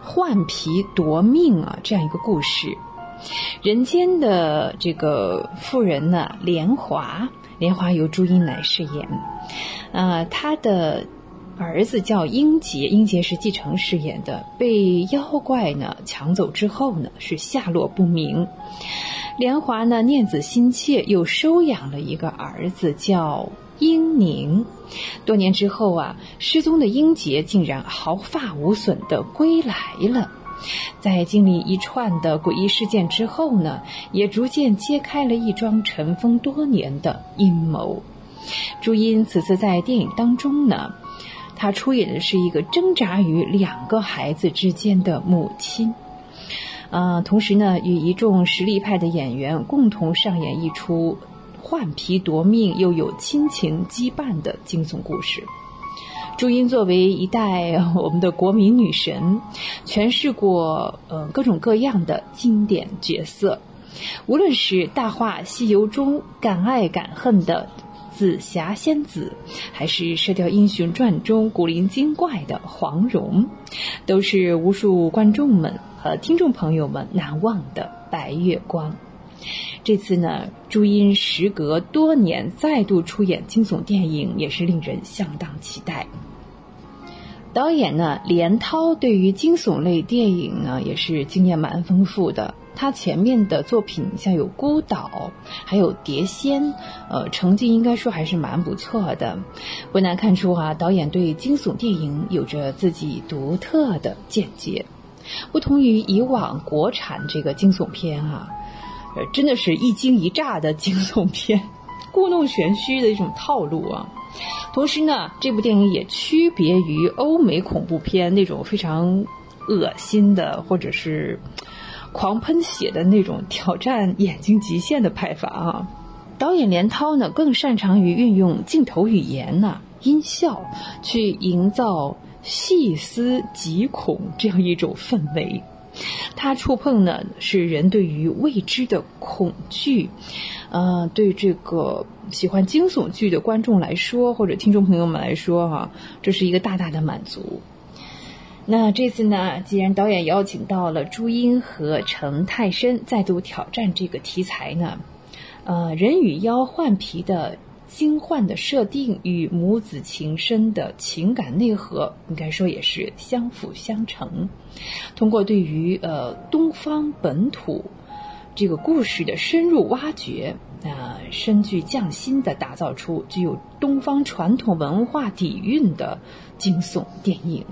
换皮夺命啊这样一个故事。人间的这个妇人呢，莲华。莲花由朱茵来饰演，啊，他的儿子叫英杰，英杰是继承饰演的，被妖怪呢抢走之后呢是下落不明。莲华呢念子心切，又收养了一个儿子叫英宁。多年之后啊，失踪的英杰竟然毫发无损的归来了。在经历一串的诡异事件之后呢，也逐渐揭开了一桩尘封多年的阴谋。朱茵此次在电影当中呢，她出演的是一个挣扎于两个孩子之间的母亲，呃，同时呢，与一众实力派的演员共同上演一出换皮夺命又有亲情羁绊的惊悚故事。朱茵作为一代我们的国民女神，诠释过呃各种各样的经典角色，无论是《大话西游》中敢爱敢恨的紫霞仙子，还是《射雕英雄传》中古灵精怪的黄蓉，都是无数观众们和听众朋友们难忘的白月光。这次呢，朱茵时隔多年再度出演惊悚电影，也是令人相当期待。导演呢，连涛对于惊悚类电影呢，也是经验蛮丰富的。他前面的作品像有《孤岛》，还有《碟仙》，呃，成绩应该说还是蛮不错的。不难看出啊，导演对惊悚电影有着自己独特的见解。不同于以往国产这个惊悚片啊，呃，真的是一惊一乍的惊悚片，故弄玄虚的一种套路啊。同时呢，这部电影也区别于欧美恐怖片那种非常恶心的，或者是狂喷血的那种挑战眼睛极限的拍法啊。导演连涛呢，更擅长于运用镜头语言呐、音效，去营造细思极恐这样一种氛围。他触碰呢，是人对于未知的恐惧，呃，对这个喜欢惊悚剧的观众来说，或者听众朋友们来说，哈，这是一个大大的满足。那这次呢，既然导演邀请到了朱茵和程泰深再度挑战这个题材呢，呃，人与妖换皮的。精幻的设定与母子情深的情感内核，应该说也是相辅相成。通过对于呃东方本土这个故事的深入挖掘，啊，深具匠心的打造出具有东方传统文化底蕴的惊悚电影。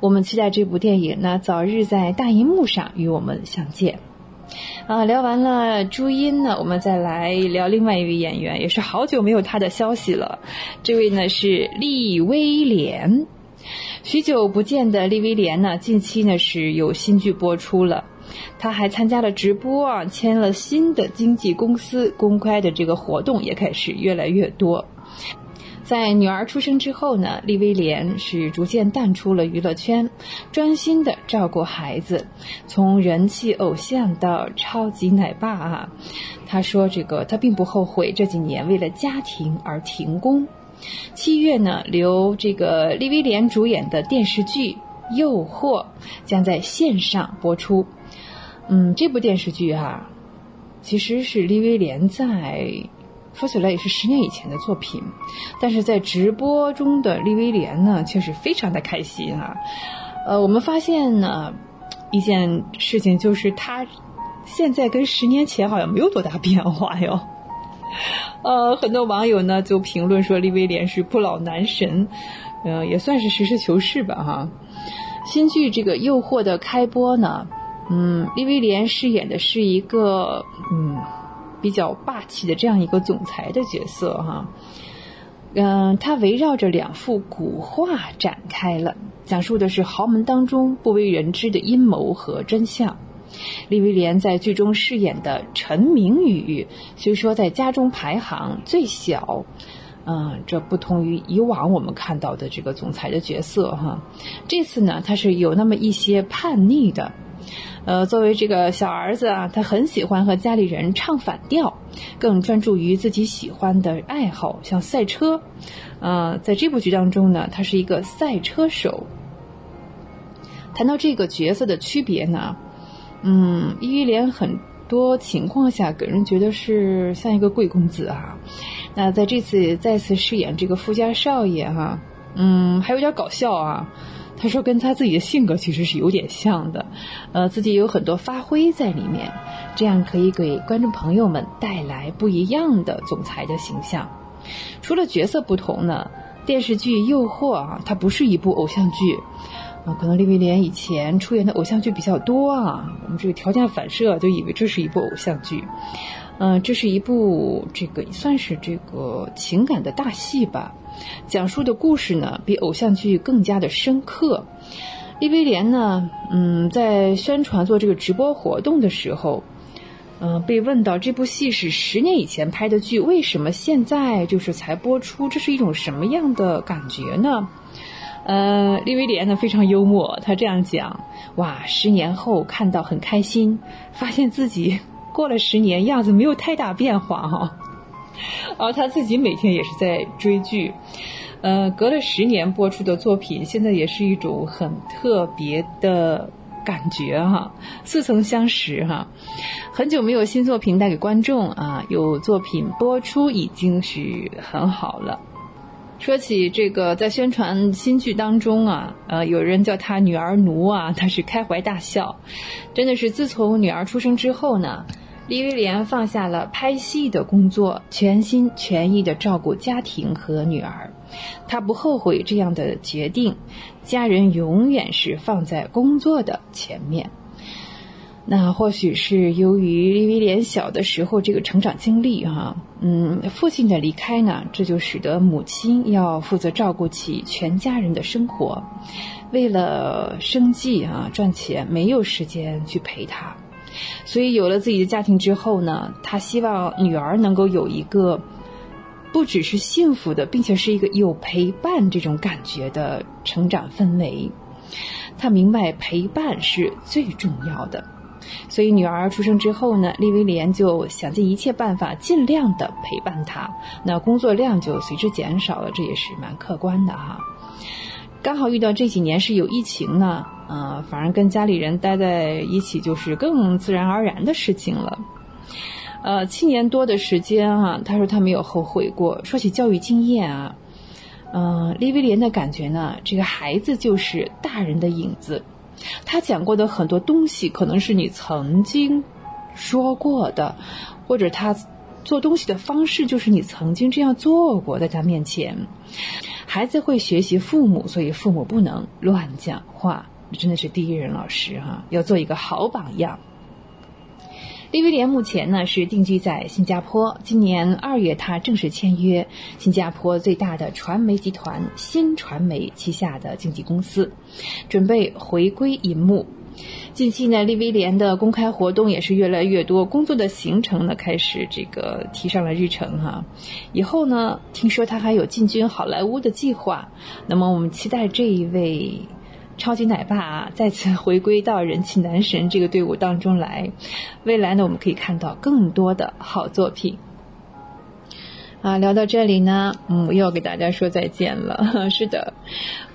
我们期待这部电影呢早日在大银幕上与我们相见。啊，聊完了朱茵呢，我们再来聊另外一位演员，也是好久没有她的消息了。这位呢是利威廉，许久不见的利威廉呢，近期呢是有新剧播出了，他还参加了直播啊，签了新的经纪公司，公开的这个活动也开始越来越多。在女儿出生之后呢，利威廉是逐渐淡出了娱乐圈，专心的照顾孩子，从人气偶像到超级奶爸啊。他说：“这个他并不后悔这几年为了家庭而停工。”七月呢，由这个利威廉主演的电视剧《诱惑》将在线上播出。嗯，这部电视剧啊，其实是利威廉在。说起来也是十年以前的作品，但是在直播中的利威廉呢，却是非常的开心啊。呃，我们发现呢，一件事情就是他现在跟十年前好像没有多大变化哟。呃，很多网友呢就评论说利威廉是不老男神，呃，也算是实事求是吧哈。新剧这个《诱惑》的开播呢，嗯，利威廉饰演的是一个嗯。比较霸气的这样一个总裁的角色哈，嗯，他围绕着两幅古画展开了，讲述的是豪门当中不为人知的阴谋和真相。李威廉在剧中饰演的陈明宇，虽说在家中排行最小，嗯，这不同于以往我们看到的这个总裁的角色哈。这次呢，他是有那么一些叛逆的。呃，作为这个小儿子啊，他很喜欢和家里人唱反调，更专注于自己喜欢的爱好，像赛车。呃，在这部剧当中呢，他是一个赛车手。谈到这个角色的区别呢，嗯，伊威廉很多情况下给人觉得是像一个贵公子啊。那在这次再次饰演这个富家少爷哈，嗯，还有点搞笑啊。他说：“跟他自己的性格其实是有点像的，呃，自己有很多发挥在里面，这样可以给观众朋友们带来不一样的总裁的形象。除了角色不同呢，电视剧《诱惑》啊，它不是一部偶像剧，啊，可能李威廉以前出演的偶像剧比较多啊，我们这个条件反射就以为这是一部偶像剧，嗯，这是一部这个算是这个情感的大戏吧。”讲述的故事呢，比偶像剧更加的深刻。利威廉呢，嗯，在宣传做这个直播活动的时候，嗯，被问到这部戏是十年以前拍的剧，为什么现在就是才播出？这是一种什么样的感觉呢？呃，利威廉呢非常幽默，他这样讲：哇，十年后看到很开心，发现自己过了十年样子没有太大变化哈。而 [LAUGHS] 他自己每天也是在追剧。呃，隔了十年播出的作品，现在也是一种很特别的感觉哈，似曾相识哈。很久没有新作品带给观众啊，有作品播出已经是很好了。说起这个，在宣传新剧当中啊，呃，有人叫他“女儿奴”啊，他是开怀大笑。真的是自从女儿出生之后呢。李威廉放下了拍戏的工作，全心全意的照顾家庭和女儿。他不后悔这样的决定，家人永远是放在工作的前面。那或许是由于李威廉小的时候这个成长经历哈，嗯，父亲的离开呢，这就使得母亲要负责照顾起全家人的生活，为了生计啊赚钱，没有时间去陪他。所以有了自己的家庭之后呢，他希望女儿能够有一个不只是幸福的，并且是一个有陪伴这种感觉的成长氛围。他明白陪伴是最重要的，所以女儿出生之后呢，利威廉就想尽一切办法，尽量的陪伴她。那工作量就随之减少了，这也是蛮客观的哈。刚好遇到这几年是有疫情呢。啊，反而跟家里人待在一起就是更自然而然的事情了。呃，七年多的时间啊，他说他没有后悔过。说起教育经验啊，嗯，利威廉的感觉呢，这个孩子就是大人的影子。他讲过的很多东西，可能是你曾经说过的，或者他做东西的方式，就是你曾经这样做过，在他面前，孩子会学习父母，所以父母不能乱讲话。真的是第一任老师哈，要做一个好榜样。利威廉目前呢是定居在新加坡，今年二月他正式签约新加坡最大的传媒集团新传媒旗下的经纪公司，准备回归银幕。近期呢，利威廉的公开活动也是越来越多，工作的行程呢开始这个提上了日程哈。以后呢，听说他还有进军好莱坞的计划，那么我们期待这一位。超级奶爸啊，再次回归到人气男神这个队伍当中来。未来呢，我们可以看到更多的好作品。啊，聊到这里呢，嗯，又要给大家说再见了。[LAUGHS] 是的，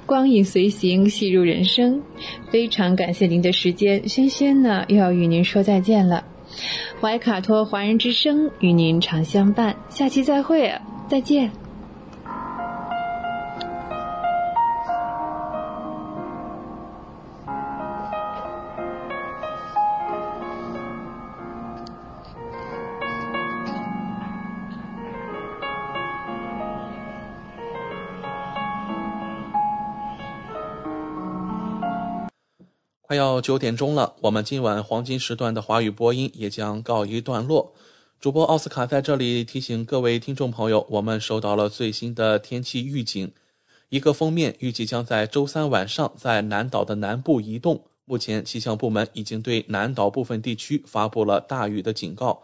光影随行，戏入人生。非常感谢您的时间，轩轩呢又要与您说再见了。怀卡托华人之声与您常相伴，下期再会，再见。快要九点钟了，我们今晚黄金时段的华语播音也将告一段落。主播奥斯卡在这里提醒各位听众朋友，我们收到了最新的天气预警，一个封面预计将在周三晚上在南岛的南部移动。目前气象部门已经对南岛部分地区发布了大雨的警告，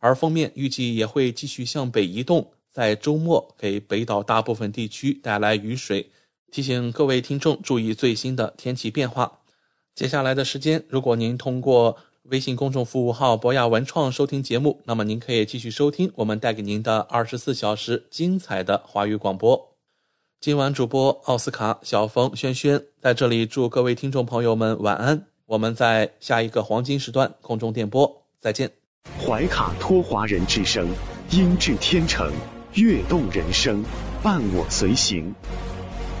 而封面预计也会继续向北移动，在周末给北岛大部分地区带来雨水。提醒各位听众注意最新的天气变化。接下来的时间，如果您通过微信公众服务号“博雅文创”收听节目，那么您可以继续收听我们带给您的二十四小时精彩的华语广播。今晚主播奥斯卡、小峰、轩轩在这里祝各位听众朋友们晚安。我们在下一个黄金时段空中电波再见。怀卡托华人之声，音质天成，悦动人生，伴我随行。